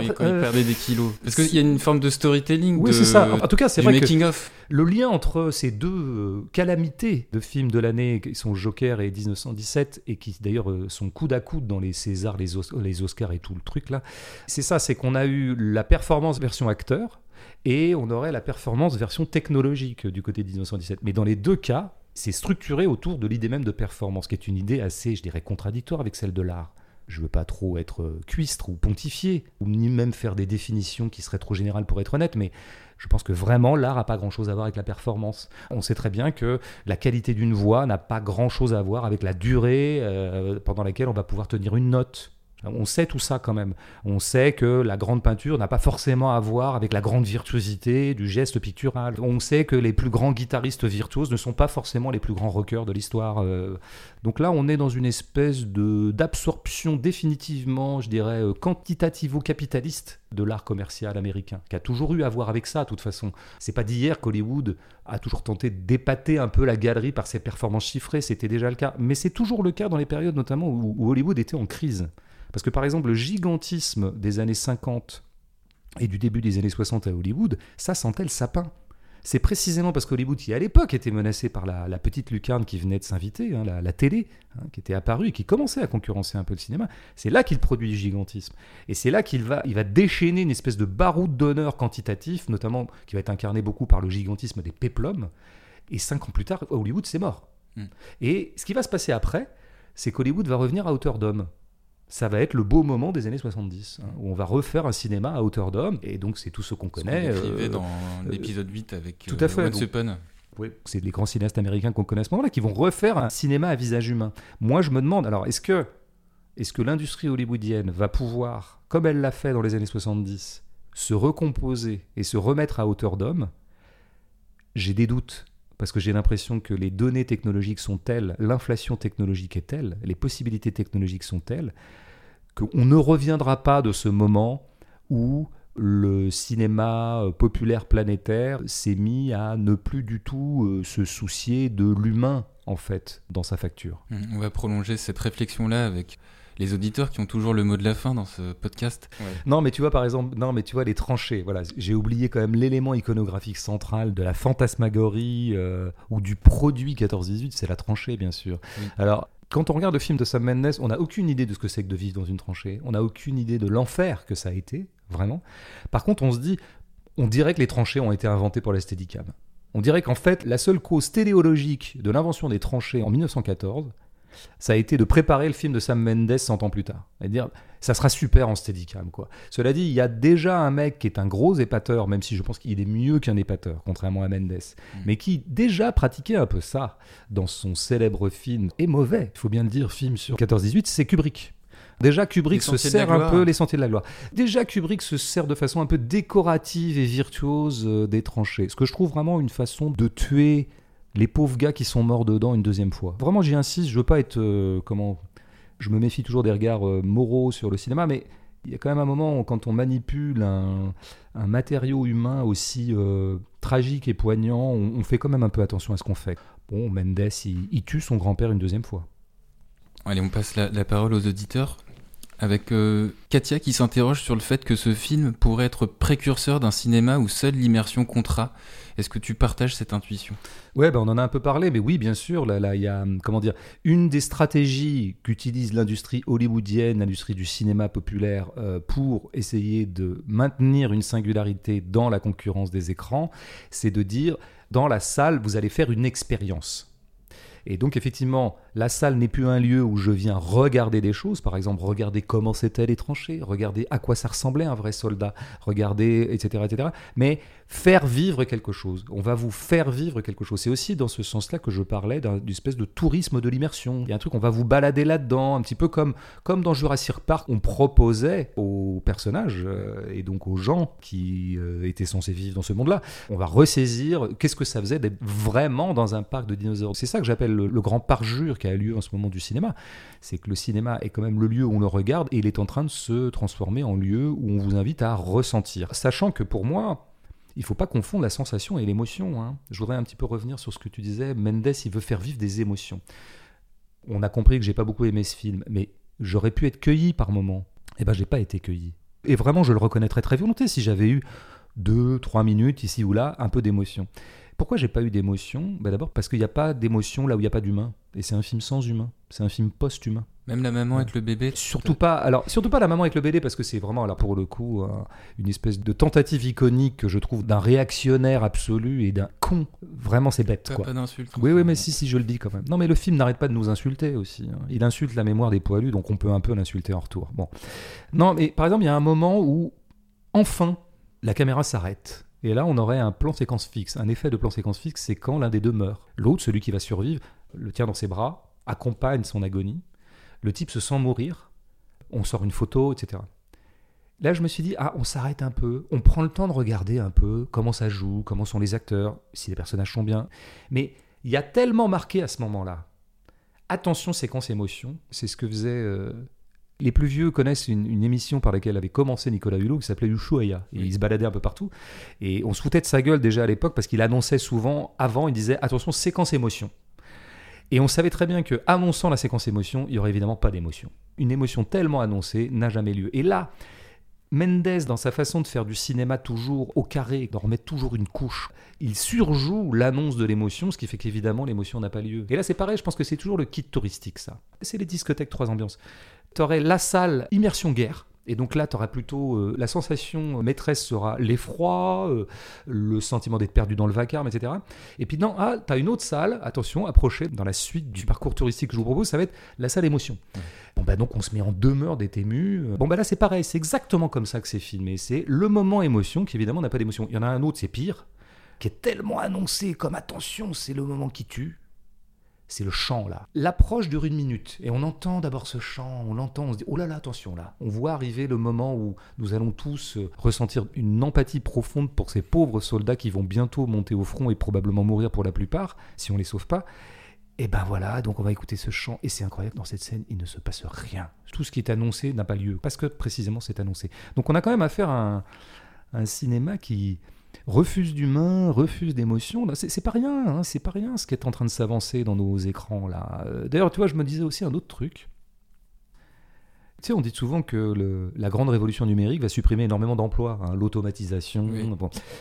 Perdait des kilos. Parce qu'il y a une forme de storytelling. Oui, de- c'est ça. En tout cas, c'est vrai que of. Le lien entre ces deux euh, calamités de films de l'année, qui sont Joker et 1917, et qui d'ailleurs euh, sont coude à coude dans les Césars, les, Os- les Oscars et tout le truc là, c'est ça, c'est qu'on a eu la performance version acteur, et on aurait la performance version technologique du côté de 1917. Mais dans les deux cas, c'est structuré autour de l'idée même de performance, qui est une idée assez, je dirais, contradictoire avec celle de l'art. Je veux pas trop être euh, cuistre ou pontifier, ou ni même faire des définitions qui seraient trop générales pour être honnête, mais je pense que vraiment l'art n'a pas grand-chose à voir avec la performance. On sait très bien que la qualité d'une voix n'a pas grand-chose à voir avec la durée euh, pendant laquelle on va pouvoir tenir une note. On sait tout ça quand même. On sait que la grande peinture n'a pas forcément à voir avec la grande virtuosité du geste pictural. On sait que les plus grands guitaristes virtuoses ne sont pas forcément les plus grands rockers de l'histoire. euh. Donc là, on est dans une espèce d'absorption définitivement, je dirais, euh, quantitativo-capitaliste de l'art commercial américain, qui a toujours eu à voir avec ça, de toute façon. C'est pas d'hier qu'Hollywood a toujours tenté d'épater un peu la galerie par ses performances chiffrées, c'était déjà le cas. Mais c'est toujours le cas dans les périodes notamment où Hollywood était en crise. Parce que par exemple, le gigantisme des années 50 et du début des années 60 à Hollywood, ça sentait le sapin. C'est précisément parce qu'Hollywood, qui à l'époque était menacé par la, la petite lucarne qui venait de s'inviter, hein, la, la télé, hein, qui était apparue et qui commençait à concurrencer un peu le cinéma, c'est là qu'il produit le gigantisme. Et c'est là qu'il va, il va déchaîner une espèce de baroud d'honneur quantitatif, notamment qui va être incarné beaucoup par le gigantisme des péplums. Et cinq ans plus tard, Hollywood, c'est mort. Mm. Et ce qui va se passer après, c'est qu'Hollywood va revenir à hauteur d'homme. Ça va être le beau moment des années 70, hein, où on va refaire un cinéma à hauteur d'homme. Et donc, c'est tout ce qu'on connaît. décrivait euh, dans l'épisode 8 avec tout euh, à fait, oui, c'est les grands cinéastes américains qu'on connaît à ce moment-là qui vont refaire un cinéma à visage humain. Moi, je me demande, alors, est-ce que, est-ce que l'industrie hollywoodienne va pouvoir, comme elle l'a fait dans les années 70, se recomposer et se remettre à hauteur d'homme? J'ai des doutes. Parce que j'ai l'impression que les données technologiques sont telles, l'inflation technologique est telle, les possibilités technologiques sont telles, qu'on ne reviendra pas de ce moment où le cinéma euh, populaire planétaire s'est mis à ne plus du tout euh, se soucier de l'humain, en fait, dans sa facture. Mm, On va prolonger cette réflexion-là avec les auditeurs qui ont toujours le mot de la fin dans ce podcast. Non, mais tu vois, par exemple, non, mais tu vois, les tranchées, voilà, j'ai oublié quand même l'élément iconographique central de la fantasmagorie euh, ou du produit 14-18, c'est la tranchée, bien sûr. Oui. Alors, quand on regarde le film de Sam Mendes, on n'a aucune idée de ce que c'est que de vivre dans une tranchée, on n'a aucune idée de l'enfer que ça a été, vraiment. Par contre, on se dit, on dirait que les tranchées ont été inventées pour la Steadicam. On dirait qu'en fait, la seule cause téléologique de l'invention des tranchées en 1914, ça a été de préparer le film de Sam Mendes 100 ans plus tard. Et dire, ça sera super en Steadicam, quoi. Cela dit, il y a déjà un mec qui est un gros épateur, même si je pense qu'il est mieux qu'un épateur, contrairement à Mendes, mais qui déjà pratiquait un peu ça dans son célèbre film, et mauvais, il faut bien le dire, film sur 14-18, c'est Kubrick. Déjà, Kubrick se sert un peu les sentiers de la gloire. Déjà, Kubrick se sert de façon un peu décorative et virtuose euh, des tranchées. Ce que je trouve vraiment une façon de tuer les pauvres gars qui sont morts dedans une deuxième fois. Vraiment, j'y insiste, je veux pas être euh, comment je me méfie toujours des regards euh, moraux sur le cinéma, mais il y a quand même un moment où, quand on manipule un, matériau humain aussi euh, tragique et poignant, on, fait quand même un peu attention à ce qu'on fait. Bon, Mendes, il, tue son grand-père une deuxième fois. Allez, on passe la, parole aux auditeurs avec euh, Katia qui s'interroge sur le fait que ce film pourrait être précurseur d'un cinéma où seule l'immersion comptera. Est-ce que tu partages cette intuition? Ouais, ben on en a un peu parlé, mais oui, bien sûr. Là, là, il y a comment dire une des stratégies qu'utilise l'industrie hollywoodienne, l'industrie du cinéma populaire, euh, pour essayer de maintenir une singularité dans la concurrence des écrans, c'est de dire dans la salle, vous allez faire une expérience. Et donc effectivement, la salle n'est plus un lieu où je viens regarder des choses, par exemple regarder comment c'était les tranchées, regarder à quoi ça ressemblait un vrai soldat, regarder, etc., etc. Mais faire vivre quelque chose. On va vous faire vivre quelque chose. C'est aussi dans ce sens-là que je parlais d'une espèce de tourisme de l'immersion. Il y a un truc, on va vous balader là-dedans, un petit peu comme, comme dans Jurassic Park, on proposait aux personnages euh, et donc aux gens qui euh, étaient censés vivre dans ce monde-là, on va ressaisir qu'est-ce que ça faisait d'être vraiment dans un parc de dinosaures. C'est ça que j'appelle le, grand parjure qui a lieu en ce moment du cinéma. C'est que le cinéma est quand même le lieu où on le regarde et il est en train de se transformer en lieu où on vous invite à ressentir. Sachant que pour moi, il faut pas confondre la sensation et l'émotion. Hein. Je voudrais un petit peu revenir sur ce que tu disais. Mendes, il veut faire vivre des émotions. On a compris que j'ai pas beaucoup aimé ce film, mais j'aurais pu être cueilli par moments. Eh ben, j'ai pas été cueilli. Et vraiment, je le reconnaîtrais très volontiers si j'avais eu deux, trois minutes ici ou là, un peu d'émotion. Pourquoi j'ai pas eu d'émotion? Ben D'abord parce qu'il n'y a pas d'émotion là où il n'y a pas d'humain. Et c'est un film sans humain. C'est un film post-humain. Même la maman avec le bébé Surtout pas, alors, surtout pas la maman avec le bébé, parce que c'est vraiment, alors pour le coup, une espèce de tentative iconique que je trouve d'un réactionnaire absolu et d'un con. Vraiment, c'est bête. quoi. Pas d'insulte. Oui, oui, mais si, si, je le dis quand même. Non, mais le film n'arrête pas de nous insulter aussi. Hein. Il insulte la mémoire des poilus, donc on peut un peu l'insulter en retour. Bon. Non, mais par exemple, il y a un moment où, enfin, la caméra s'arrête et là, on aurait un plan séquence fixe. Un effet de plan séquence fixe, c'est quand l'un des deux meurt. L'autre, celui qui va survivre, le tient dans ses bras, accompagne son agonie. Le type se sent mourir. On sort une photo, etc. Là, je me suis dit, ah, on s'arrête un peu, on prend le temps de regarder un peu comment ça joue, comment sont les acteurs, si les personnages sont bien. Mais il y a tellement marqué à ce moment-là. Attention, séquence émotion. C'est ce que faisait euh, les plus vieux connaissent une, émission par laquelle avait commencé Nicolas Hulot qui s'appelait Ushuaïa. Et il se baladait un peu partout. Et on se foutait de sa gueule déjà à l'époque parce qu'il annonçait souvent, avant, il disait attention, séquence émotion. Et on savait très bien que, annonçant la séquence émotion, il n'y aurait évidemment pas d'émotion. Une émotion tellement annoncée n'a jamais lieu. Et là, Mendes, dans sa façon de faire du cinéma toujours au carré, d'en remettre toujours une couche, il surjoue l'annonce de l'émotion, ce qui fait qu'évidemment l'émotion n'a pas lieu. Et là c'est pareil, je pense que c'est toujours le kit touristique ça. C'est les discothèques trois ambiances tu aurais la salle immersion guerre. Et donc là, tu auras plutôt euh, la sensation maîtresse sera l'effroi, euh, le sentiment d'être perdu dans le vacarme, etc. Et puis non, ah, tu as une autre salle, attention, approchez dans la suite du parcours touristique que je vous propose, ça va être la salle émotion. Bon bah donc on se met en demeure d'être ému. Bon bah là c'est pareil, c'est exactement comme ça que c'est filmé. C'est le moment émotion qui évidemment n'a pas d'émotion. Il y en a un autre, c'est pire, qui est tellement annoncé comme attention, c'est le moment qui tue c'est le chant là. L'approche dure une minute et on entend d'abord ce chant, on l'entend, on se dit oh là là attention là. On voit arriver le moment où nous allons tous euh, ressentir une empathie profonde pour ces pauvres soldats qui vont bientôt monter au front et probablement mourir pour la plupart si on les sauve pas. Et ben voilà, donc on va écouter ce chant et c'est incroyable dans cette scène, il ne se passe rien. Tout ce qui est annoncé n'a pas lieu parce que précisément c'est annoncé. Donc on a quand même affaire à un cinéma qui refuse d'humain, refuse d'émotion. C'est pas rien, hein, c'est pas rien ce qui est en train de s'avancer dans nos écrans là. Euh, d'ailleurs, tu vois, je me disais aussi un autre truc. Tu sais, on dit souvent que la grande révolution numérique va supprimer énormément d'emplois, hein, l'automatisation.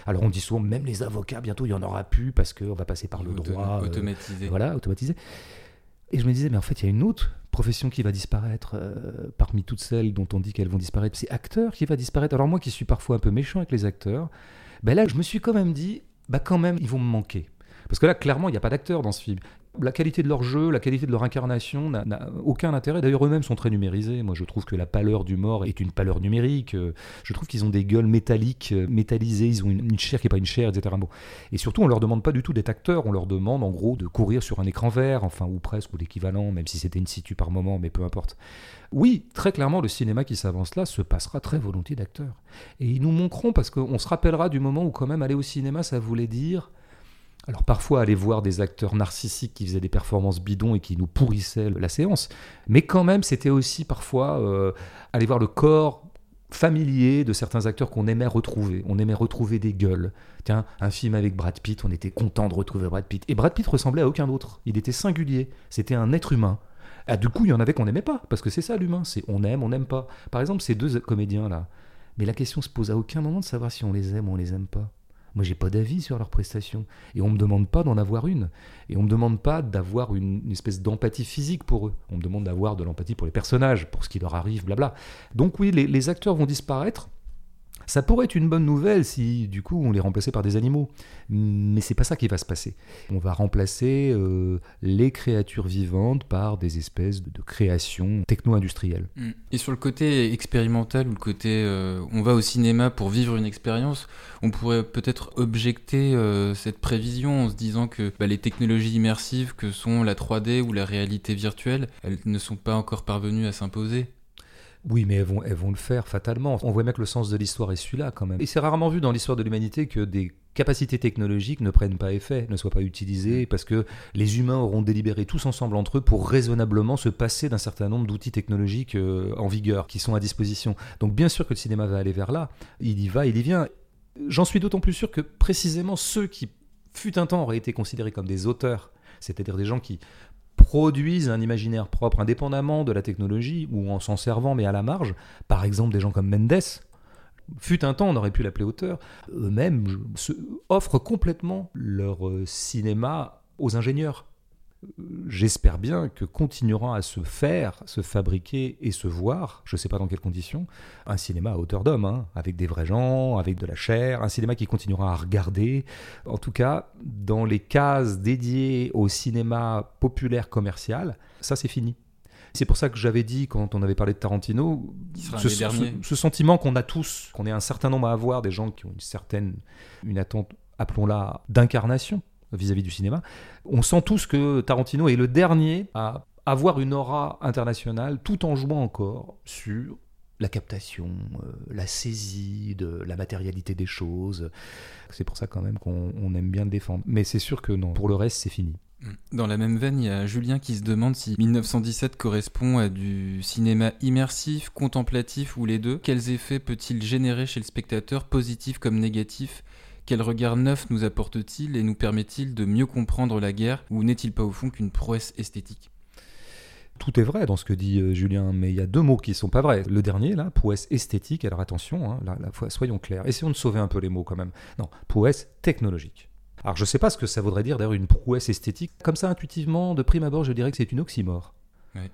Alors on dit souvent, même les avocats, bientôt il y en aura plus parce qu'on va passer par le droit. Euh, automatisé. voilà, automatisé. Et je me disais, mais en fait, il y a une autre profession qui va disparaître euh, parmi toutes celles dont on dit qu'elles vont disparaître. C'est acteur qui va disparaître. Alors moi qui suis parfois un peu méchant avec les acteurs, ben là, je me suis quand même dit, bah quand même, ils vont me manquer. Parce que là, clairement, il n'y a pas d'acteur dans ce film. La qualité de leur jeu, la qualité de leur incarnation n'a aucun intérêt. D'ailleurs, eux-mêmes sont très numérisés. Moi, je trouve que la pâleur du mort est une pâleur numérique. Je trouve qu'ils ont des gueules métalliques, métallisées. Ils ont une, chair qui n'est pas une chair, etc. Et surtout, on leur demande pas du tout d'être acteurs. On leur demande, en gros, de courir sur un écran vert, enfin, ou presque, ou l'équivalent, même si c'était une situ par moment, mais peu importe. Oui, très clairement, le cinéma qui s'avance là se passera très volontiers d'acteurs. Et ils nous manqueront parce qu'on se rappellera du moment où, quand même, aller au cinéma, ça voulait dire alors parfois aller voir des acteurs narcissiques qui faisaient des performances bidons et qui nous pourrissaient la séance, mais quand même c'était aussi parfois euh, aller voir le corps familier de certains acteurs qu'on aimait retrouver. On aimait retrouver des gueules. Tiens, un film avec Brad Pitt, on était content de retrouver Brad Pitt. Et Brad Pitt ressemblait à aucun autre. Il était singulier. C'était un être humain. Ah, du coup, il y en avait qu'on n'aimait pas, parce que c'est ça l'humain, c'est on aime, on n'aime pas. Par exemple, ces deux comédiens là, mais la question se pose à aucun moment de savoir si on les aime ou on les aime pas. Moi, j'ai pas d'avis sur leurs prestations. Et on me demande pas d'en avoir une. Et on me demande pas d'avoir une, espèce d'empathie physique pour eux. On me demande d'avoir de l'empathie pour les personnages, pour ce qui leur arrive, blabla. Donc oui, les acteurs vont disparaître. Ça pourrait être une bonne nouvelle si, du coup, on les remplaçait par des animaux. Mais c'est pas ça qui va se passer. On va remplacer euh, les créatures vivantes par des espèces de, créations techno-industrielles. Mm. Et sur le côté expérimental ou le côté euh, on va au cinéma pour vivre une expérience, on pourrait peut-être objecter euh, cette prévision en se disant que bah, les technologies immersives que sont la 3D ou la réalité virtuelle, elles ne sont pas encore parvenues à s'imposer. Oui, mais elles vont, elles vont le faire fatalement. On voit bien que le sens de l'histoire est celui-là quand même. Et c'est rarement vu dans l'histoire de l'humanité que des capacités technologiques ne prennent pas effet, ne soient pas utilisées, parce que les humains auront délibéré tous ensemble entre eux pour raisonnablement se passer d'un certain nombre d'outils technologiques euh, en vigueur, qui sont à disposition. Donc bien sûr que le cinéma va aller vers là, il y va, il y vient. J'en suis d'autant plus sûr que précisément ceux qui, fut un temps, auraient été considérés comme des auteurs, c'est-à-dire des gens qui produisent un imaginaire propre, indépendamment de la technologie, ou en s'en servant, mais à la marge. Par exemple, des gens comme Mendes, fut un temps, on aurait pu l'appeler auteur, eux-mêmes offrent complètement leur euh, cinéma aux ingénieurs j'espère bien que continuera à se faire, se fabriquer et se voir, je ne sais pas dans quelles conditions, un cinéma à hauteur d'homme, hein, avec des vrais gens, avec de la chair, un cinéma qui continuera à regarder. En tout cas, dans les cases dédiées au cinéma populaire commercial, ça c'est fini. C'est pour ça que j'avais dit, quand on avait parlé de Tarantino, ce, ce, sentiment qu'on a tous, qu'on est un certain nombre à avoir, des gens qui ont une certaine, une attente, appelons-la, d'incarnation vis-à-vis du cinéma. On sent tous que Tarantino est le dernier à avoir une aura internationale tout en jouant encore sur la captation, euh, la saisie de la matérialité des choses. C'est pour ça quand même qu'on aime bien le défendre. Mais c'est sûr que non, pour le reste, c'est fini. Dans la même veine, il y a Julien qui se demande si 1917 correspond à du cinéma immersif, contemplatif ou les deux. Quels effets peut-il générer chez le spectateur, positifs comme négatifs quel regard neuf nous apporte-t-il et nous permet-il de mieux comprendre la guerre ou n'est-il pas au fond qu'une prouesse esthétique? Tout est vrai dans ce que dit euh, Julien, mais il y a deux mots qui ne sont pas vrais. Le dernier, là, prouesse esthétique, alors attention, hein, soyons clairs, essayons de sauver un peu les mots quand même. Non, prouesse technologique. Alors je ne sais pas ce que ça voudrait dire d'ailleurs une prouesse esthétique. Comme ça, intuitivement, de prime abord, je dirais que c'est une oxymore.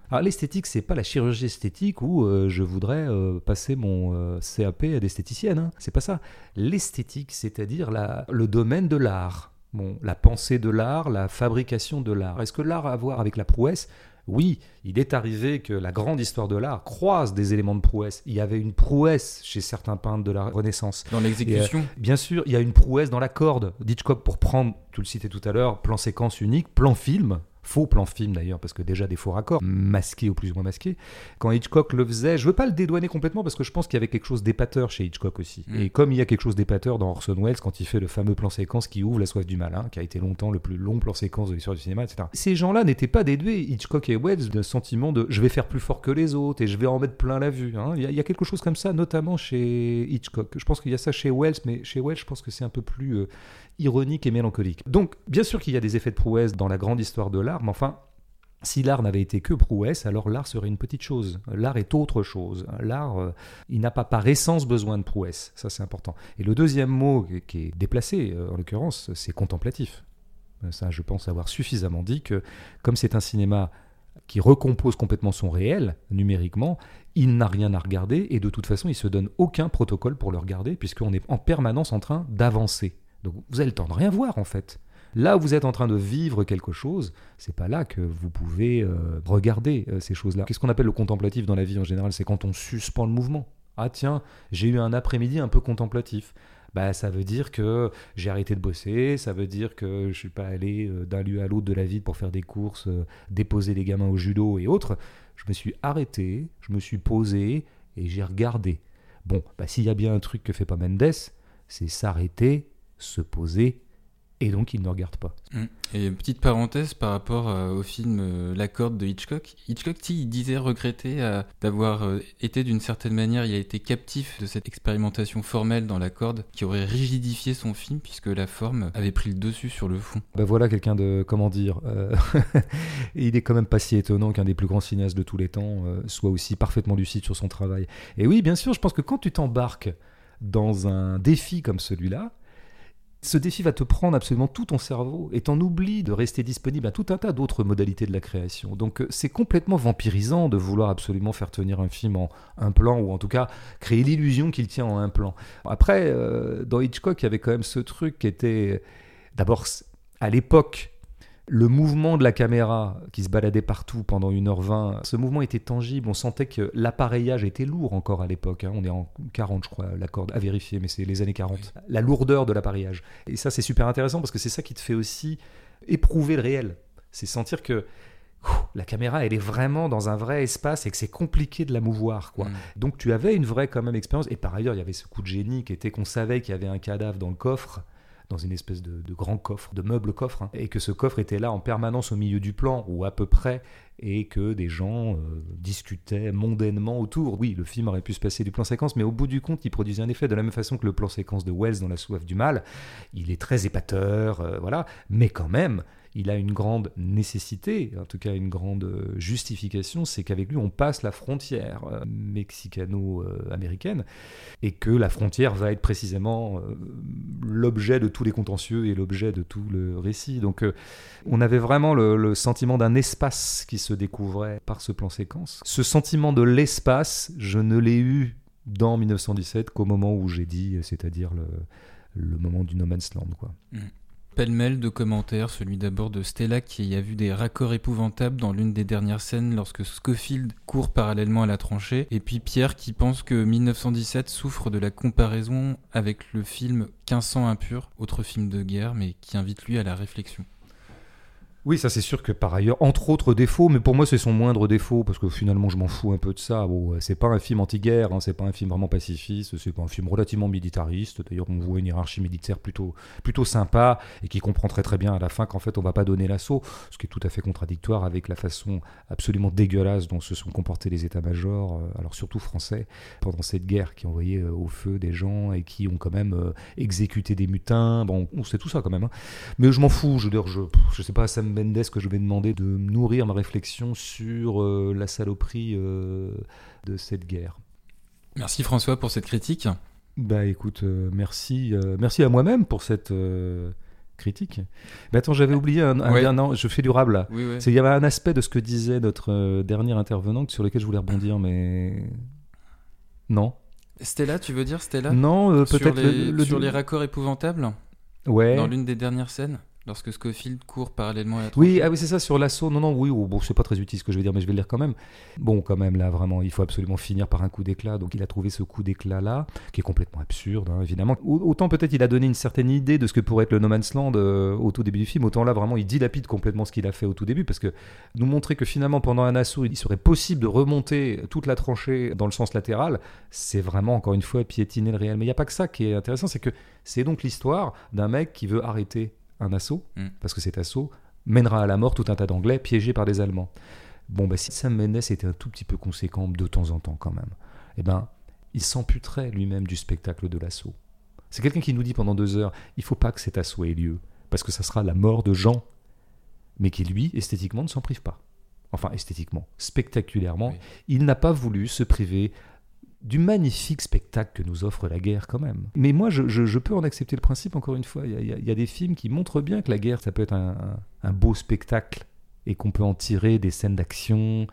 Alors l'esthétique, c'est pas la chirurgie esthétique où euh, je voudrais euh, passer mon euh, CAP à d'esthéticienne. Hein. C'est pas ça. L'esthétique, c'est-à-dire le domaine de l'art. Bon, la pensée de l'art, la fabrication de l'art. Est-ce que l'art a à voir avec la prouesse? Oui, il est arrivé que la grande histoire de l'art croise des éléments de prouesse. Il y avait une prouesse chez certains peintres de la Renaissance. Dans l'exécution Bien sûr, il y a une prouesse dans la corde. Hitchcock, pour prendre, tu le citais tout à l'heure, plan séquence unique, plan film, faux plan film d'ailleurs, parce que déjà des faux raccords, masqués ou plus ou moins masqués. Quand Hitchcock le faisait, je veux pas le dédouaner complètement parce que je pense qu'il y avait quelque chose d'épateur chez Hitchcock aussi. Mm. Et comme il y a quelque chose d'épateur dans Orson Welles quand il fait le fameux plan séquence qui ouvre La soif du malin, qui a été longtemps le plus long plan séquence de l'histoire du cinéma, etc. Ces gens-là n'étaient pas dédués, Hitchcock et Welles, de sentiment de je vais faire plus fort que les autres et je vais en mettre plein la vue. Hein. Il, y a, quelque chose comme ça, notamment chez Hitchcock. Je pense qu'il y a ça chez Welles, mais chez Welles, je pense que c'est un peu plus euh, ironique et mélancolique. Donc, bien sûr qu'il y a des effets de prouesse dans la grande histoire de l'art, mais enfin, si l'art n'avait été que prouesse, alors l'art serait une petite chose. L'art est autre chose. L'art, euh, il n'a pas par essence besoin de prouesse. Ça, c'est important. Et le deuxième mot qui est déplacé, euh, en l'occurrence, c'est contemplatif. Euh, ça, je pense avoir suffisamment dit que, comme c'est un cinéma qui recompose complètement son réel numériquement, il n'a rien à regarder et de toute façon, il se donne aucun protocole pour le regarder puisqu'on est en permanence en train d'avancer. Donc vous avez le temps de rien voir en fait. Là où vous êtes en train de vivre quelque chose, c'est pas là que vous pouvez euh, regarder euh, ces choses-là. Qu'est-ce qu'on appelle le contemplatif dans la vie en général? C'est quand on suspend le mouvement. Ah tiens, j'ai eu un après-midi un peu contemplatif. Bah, ça veut dire que j'ai arrêté de bosser, ça veut dire que je suis pas allé euh, d'un lieu à l'autre de la ville pour faire des courses, déposer les gamins au judo et autres. Je me suis arrêté, je me suis posé et j'ai regardé. Bon, bah, s'il y a bien un truc que fait pas Mendes, c'est s'arrêter, se poser et donc il ne regarde pas. Mm. Et petite parenthèse par rapport euh, au film euh, La Corde de Hitchcock. Hitchcock, il disait regretter euh, d'avoir été d'une certaine manière, il a été captif de cette expérimentation formelle dans La Corde qui aurait rigidifié son film puisque la forme avait pris le dessus sur le fond. Ben voilà quelqu'un de, comment dire, *laughs* il est quand même pas si étonnant qu'un des plus grands cinéastes de tous les temps soit aussi parfaitement lucide sur son travail. Et oui, bien sûr, je pense que quand tu t'embarques dans un défi comme celui-là, ce défi va te prendre absolument tout ton cerveau et t'en oublies de rester disponible à tout un tas d'autres modalités de la création. Donc euh, c'est complètement vampirisant de vouloir absolument faire tenir un film en un plan ou en tout cas créer l'illusion qu'il tient en un plan. Après, euh, dans Hitchcock, il y avait quand même ce truc qui était d'abord à l'époque le mouvement de la caméra qui se baladait partout pendant 1h20, ce mouvement était tangible. On sentait que l'appareillage était lourd encore à l'époque. Hein. On est en 40, je crois, la corde à vérifier, mais c'est les années 40. La lourdeur de l'appareillage. Et ça, c'est super intéressant parce que c'est ça qui te fait aussi éprouver le réel. C'est sentir que la caméra, elle est vraiment dans un vrai espace et que c'est compliqué de la mouvoir. Quoi. Mm. Donc tu avais une vraie quand même expérience. Et par ailleurs, il y avait ce coup de génie qui était qu'on savait qu'il y avait un cadavre dans le coffre dans une espèce de, grand coffre, de meuble coffre, hein, et que ce coffre était là en permanence au milieu du plan, ou à peu près, et que des gens euh, discutaient mondainement autour. Oui, le film aurait pu se passer du plan séquence, mais au bout du compte, il produisait un effet de la même façon que le plan séquence de Wells dans La soif du mal. Il est très épateur, euh, voilà, mais quand même, il a une grande nécessité, en tout cas une grande euh, justification, c'est qu'avec lui on passe la frontière euh, mexicano-américaine et que la frontière va être précisément euh, l'objet de tous les contentieux et l'objet de tout le récit. Donc on avait vraiment le, sentiment d'un espace qui se découvrait par ce plan séquence. Ce sentiment de l'espace, je ne l'ai eu dans 1917 qu'au moment où j'ai dit, c'est-à-dire le, moment du No Man's Land. Quoi. Mmh. Pêle-mêle de commentaires, celui d'abord de Stella qui a vu des raccords épouvantables dans l'une des dernières scènes lorsque Schofield court parallèlement à la tranchée, et puis Pierre qui pense que 1917 souffre de la comparaison avec le film 1500 impur, autre film de guerre, mais qui invite lui à la réflexion. Oui, ça c'est sûr que par ailleurs, entre autres défauts, mais pour moi c'est son moindre défaut, parce que finalement je m'en fous un peu de ça. Bon, c'est pas un film anti-guerre, hein, c'est pas un film vraiment pacifiste, c'est pas un film relativement militariste. D'ailleurs, on voit une hiérarchie militaire plutôt, plutôt sympa et qui comprend très très bien à la fin qu'en fait on va pas donner l'assaut, ce qui est tout à fait contradictoire avec la façon absolument dégueulasse dont se sont comportés les états-majors, euh, alors surtout français, pendant cette guerre, qui envoyaient euh, au feu des gens et qui ont quand même euh, exécuté des mutins. Bon, on sait tout ça quand même, hein. mais je m'en fous. Je je, je sais pas, ça me Mendes que je vais demander de nourrir ma réflexion sur euh, la saloperie euh, de cette guerre. Merci François pour cette critique. Bah écoute, euh, merci, merci à moi-même pour cette critique. Mais attends, j'avais oublié un, un, je fais durable là. Il y avait un aspect de ce que disait notre dernier intervenant sur lequel je voulais rebondir, mais non. Stella, tu veux dire Stella? Non, peut-être le, sur les raccords épouvantables? Ouais. Dans l'une des dernières scènes? Lorsque Scofield court parallèlement à la Oui, ah oui c'est ça, sur l'assaut. Non, non, oui, oh, bon, c'est pas très utile ce que je vais dire, mais je vais le dire quand même. Bon, quand même, là, vraiment, il faut absolument finir par un coup d'éclat. Donc, il a trouvé ce coup d'éclat-là, qui est complètement absurde, hein, évidemment. Autant peut-être il a donné une certaine idée de ce que pourrait être le No Man's Land euh, au tout début du film, autant là, vraiment, il dilapide complètement ce qu'il a fait au tout début, parce que nous montrer que finalement, pendant un assaut, il serait possible de remonter toute la tranchée dans le sens latéral, c'est vraiment, encore une fois, piétiner le réel. Mais il n'y a pas que ça qui est intéressant, c'est que c'est donc l'histoire d'un mec qui veut arrêter un assaut, mm. parce que cet assaut mènera à la mort tout un tas d'Anglais piégés par des Allemands. Bon, bah, si Sam Mendes était un tout petit peu conséquent de temps en temps quand même, eh ben, il s'amputerait lui-même du spectacle de l'assaut. C'est quelqu'un qui nous dit pendant deux heures, il faut pas que cet assaut ait lieu, parce que ça sera la mort de gens, mais qui lui, esthétiquement, ne s'en prive pas. Enfin, esthétiquement, spectaculairement, il n'a pas voulu se priver du magnifique spectacle que nous offre la guerre quand même. Mais moi, je, peux en accepter le principe, encore une fois. Il y, a, des films qui montrent bien que la guerre, ça peut être un, beau spectacle et qu'on peut en tirer des scènes d'action,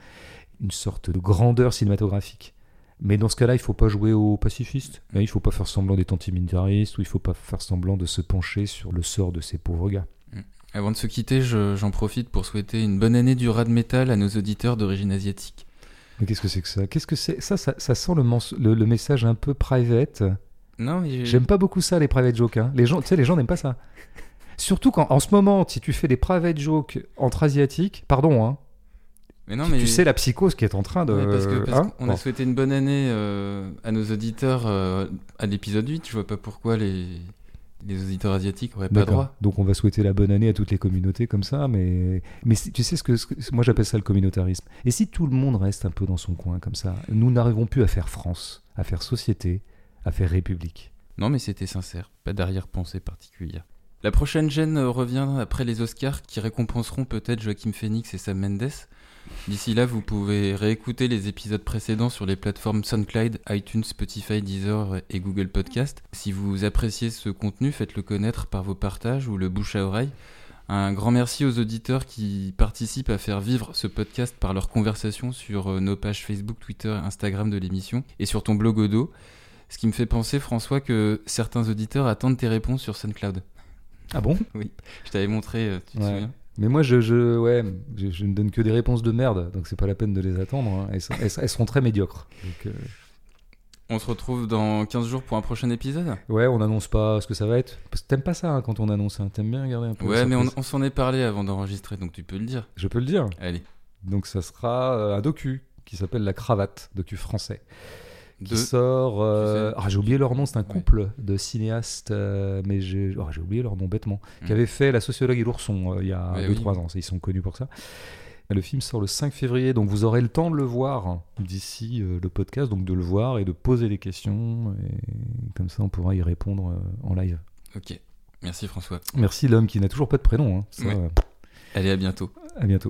une sorte de grandeur cinématographique. Mais dans ce cas-là, il ne faut pas jouer au pacifiste. Il ne faut pas faire semblant d'être antimilitariste ou il ne faut pas faire semblant de se pencher sur le sort de ces pauvres gars. Avant de se quitter, j'en profite pour souhaiter une bonne année du rad metal à nos auditeurs d'origine asiatique. Mais qu'est-ce que c'est que ça? Qu'est-ce que c'est? Ça, ça, sent le, le, message un peu private. Non, j'aime pas beaucoup ça les private jokes. Hein. Les gens, tu sais, les gens n'aiment pas ça. *laughs* Surtout quand, en ce moment, si tu fais des private jokes entre asiatiques, pardon, hein. Mais non, mais... Tu sais la psychose qui est en train de. parce que, hein qu'on a souhaité une bonne année euh, à nos auditeurs euh, à l'épisode 8. Je vois pas pourquoi les Les auditeurs asiatiques auraient pas droit. Donc on va souhaiter la bonne année à toutes les communautés comme ça, mais, mais tu sais ce que, ce que- moi j'appelle ça le communautarisme. Et si tout le monde reste un peu dans son coin comme ça, nous n'arrivons plus à faire France, à faire société, à faire république. Non, mais c'était sincère, pas d'arrière-pensée particulière. La prochaine gêne euh, revient après les Oscars qui récompenseront peut-être Joaquin Phoenix et Sam Mendes. D'ici là, vous pouvez réécouter les épisodes précédents sur les plateformes SoundCloud, iTunes, Spotify, Deezer et Google Podcast. Si vous appréciez ce contenu, faites-le connaître par vos partages ou le bouche à oreille. Un grand merci aux auditeurs qui participent à faire vivre ce podcast par leur conversation sur euh, nos pages Facebook, Twitter, Instagram de l'émission et sur ton blog Odo. Ce qui me fait penser, François, que certains auditeurs attendent tes réponses sur SoundCloud. Ah bon? *laughs* Je t'avais montré, euh, tu te Ouais. souviens? Mais moi je, je, ouais, je, je ne donne que des réponses de merde, donc c'est pas la peine de les attendre. hein. Elles, sont- elles- elles seront très médiocres. Donc, euh, On se retrouve dans 15 jours pour un prochain épisode? Ouais, on n'annonce pas ce que ça va être. Parce que t'aimes pas ça hein, quand on annonce, hein. t'aimes bien regarder un peu. Ouais, mais on, on s'en est parlé avant d'enregistrer, donc tu peux le dire. Je peux le dire? Allez. Donc ça sera euh, un docu qui s'appelle La Cravate, docu français. Qui sort. euh, ah, j'ai oublié leur nom, c'est un Ouais. couple de cinéastes, euh, mais j'ai oh, oublié leur nom bêtement, qui Mm. avait fait La sociologue et l'ourson euh, il y a Ouais, 2-3 oui. ans. Ils sont connus pour ça. Le film sort le 5 février, donc vous aurez le temps de le voir d'ici euh, le podcast, donc de le voir et de poser des questions. Et comme ça, on pourra y répondre euh, en live. Ok. Merci François. Merci l'homme qui n'a toujours pas de prénom. hein. Ça, euh, Allez, à bientôt. à bientôt.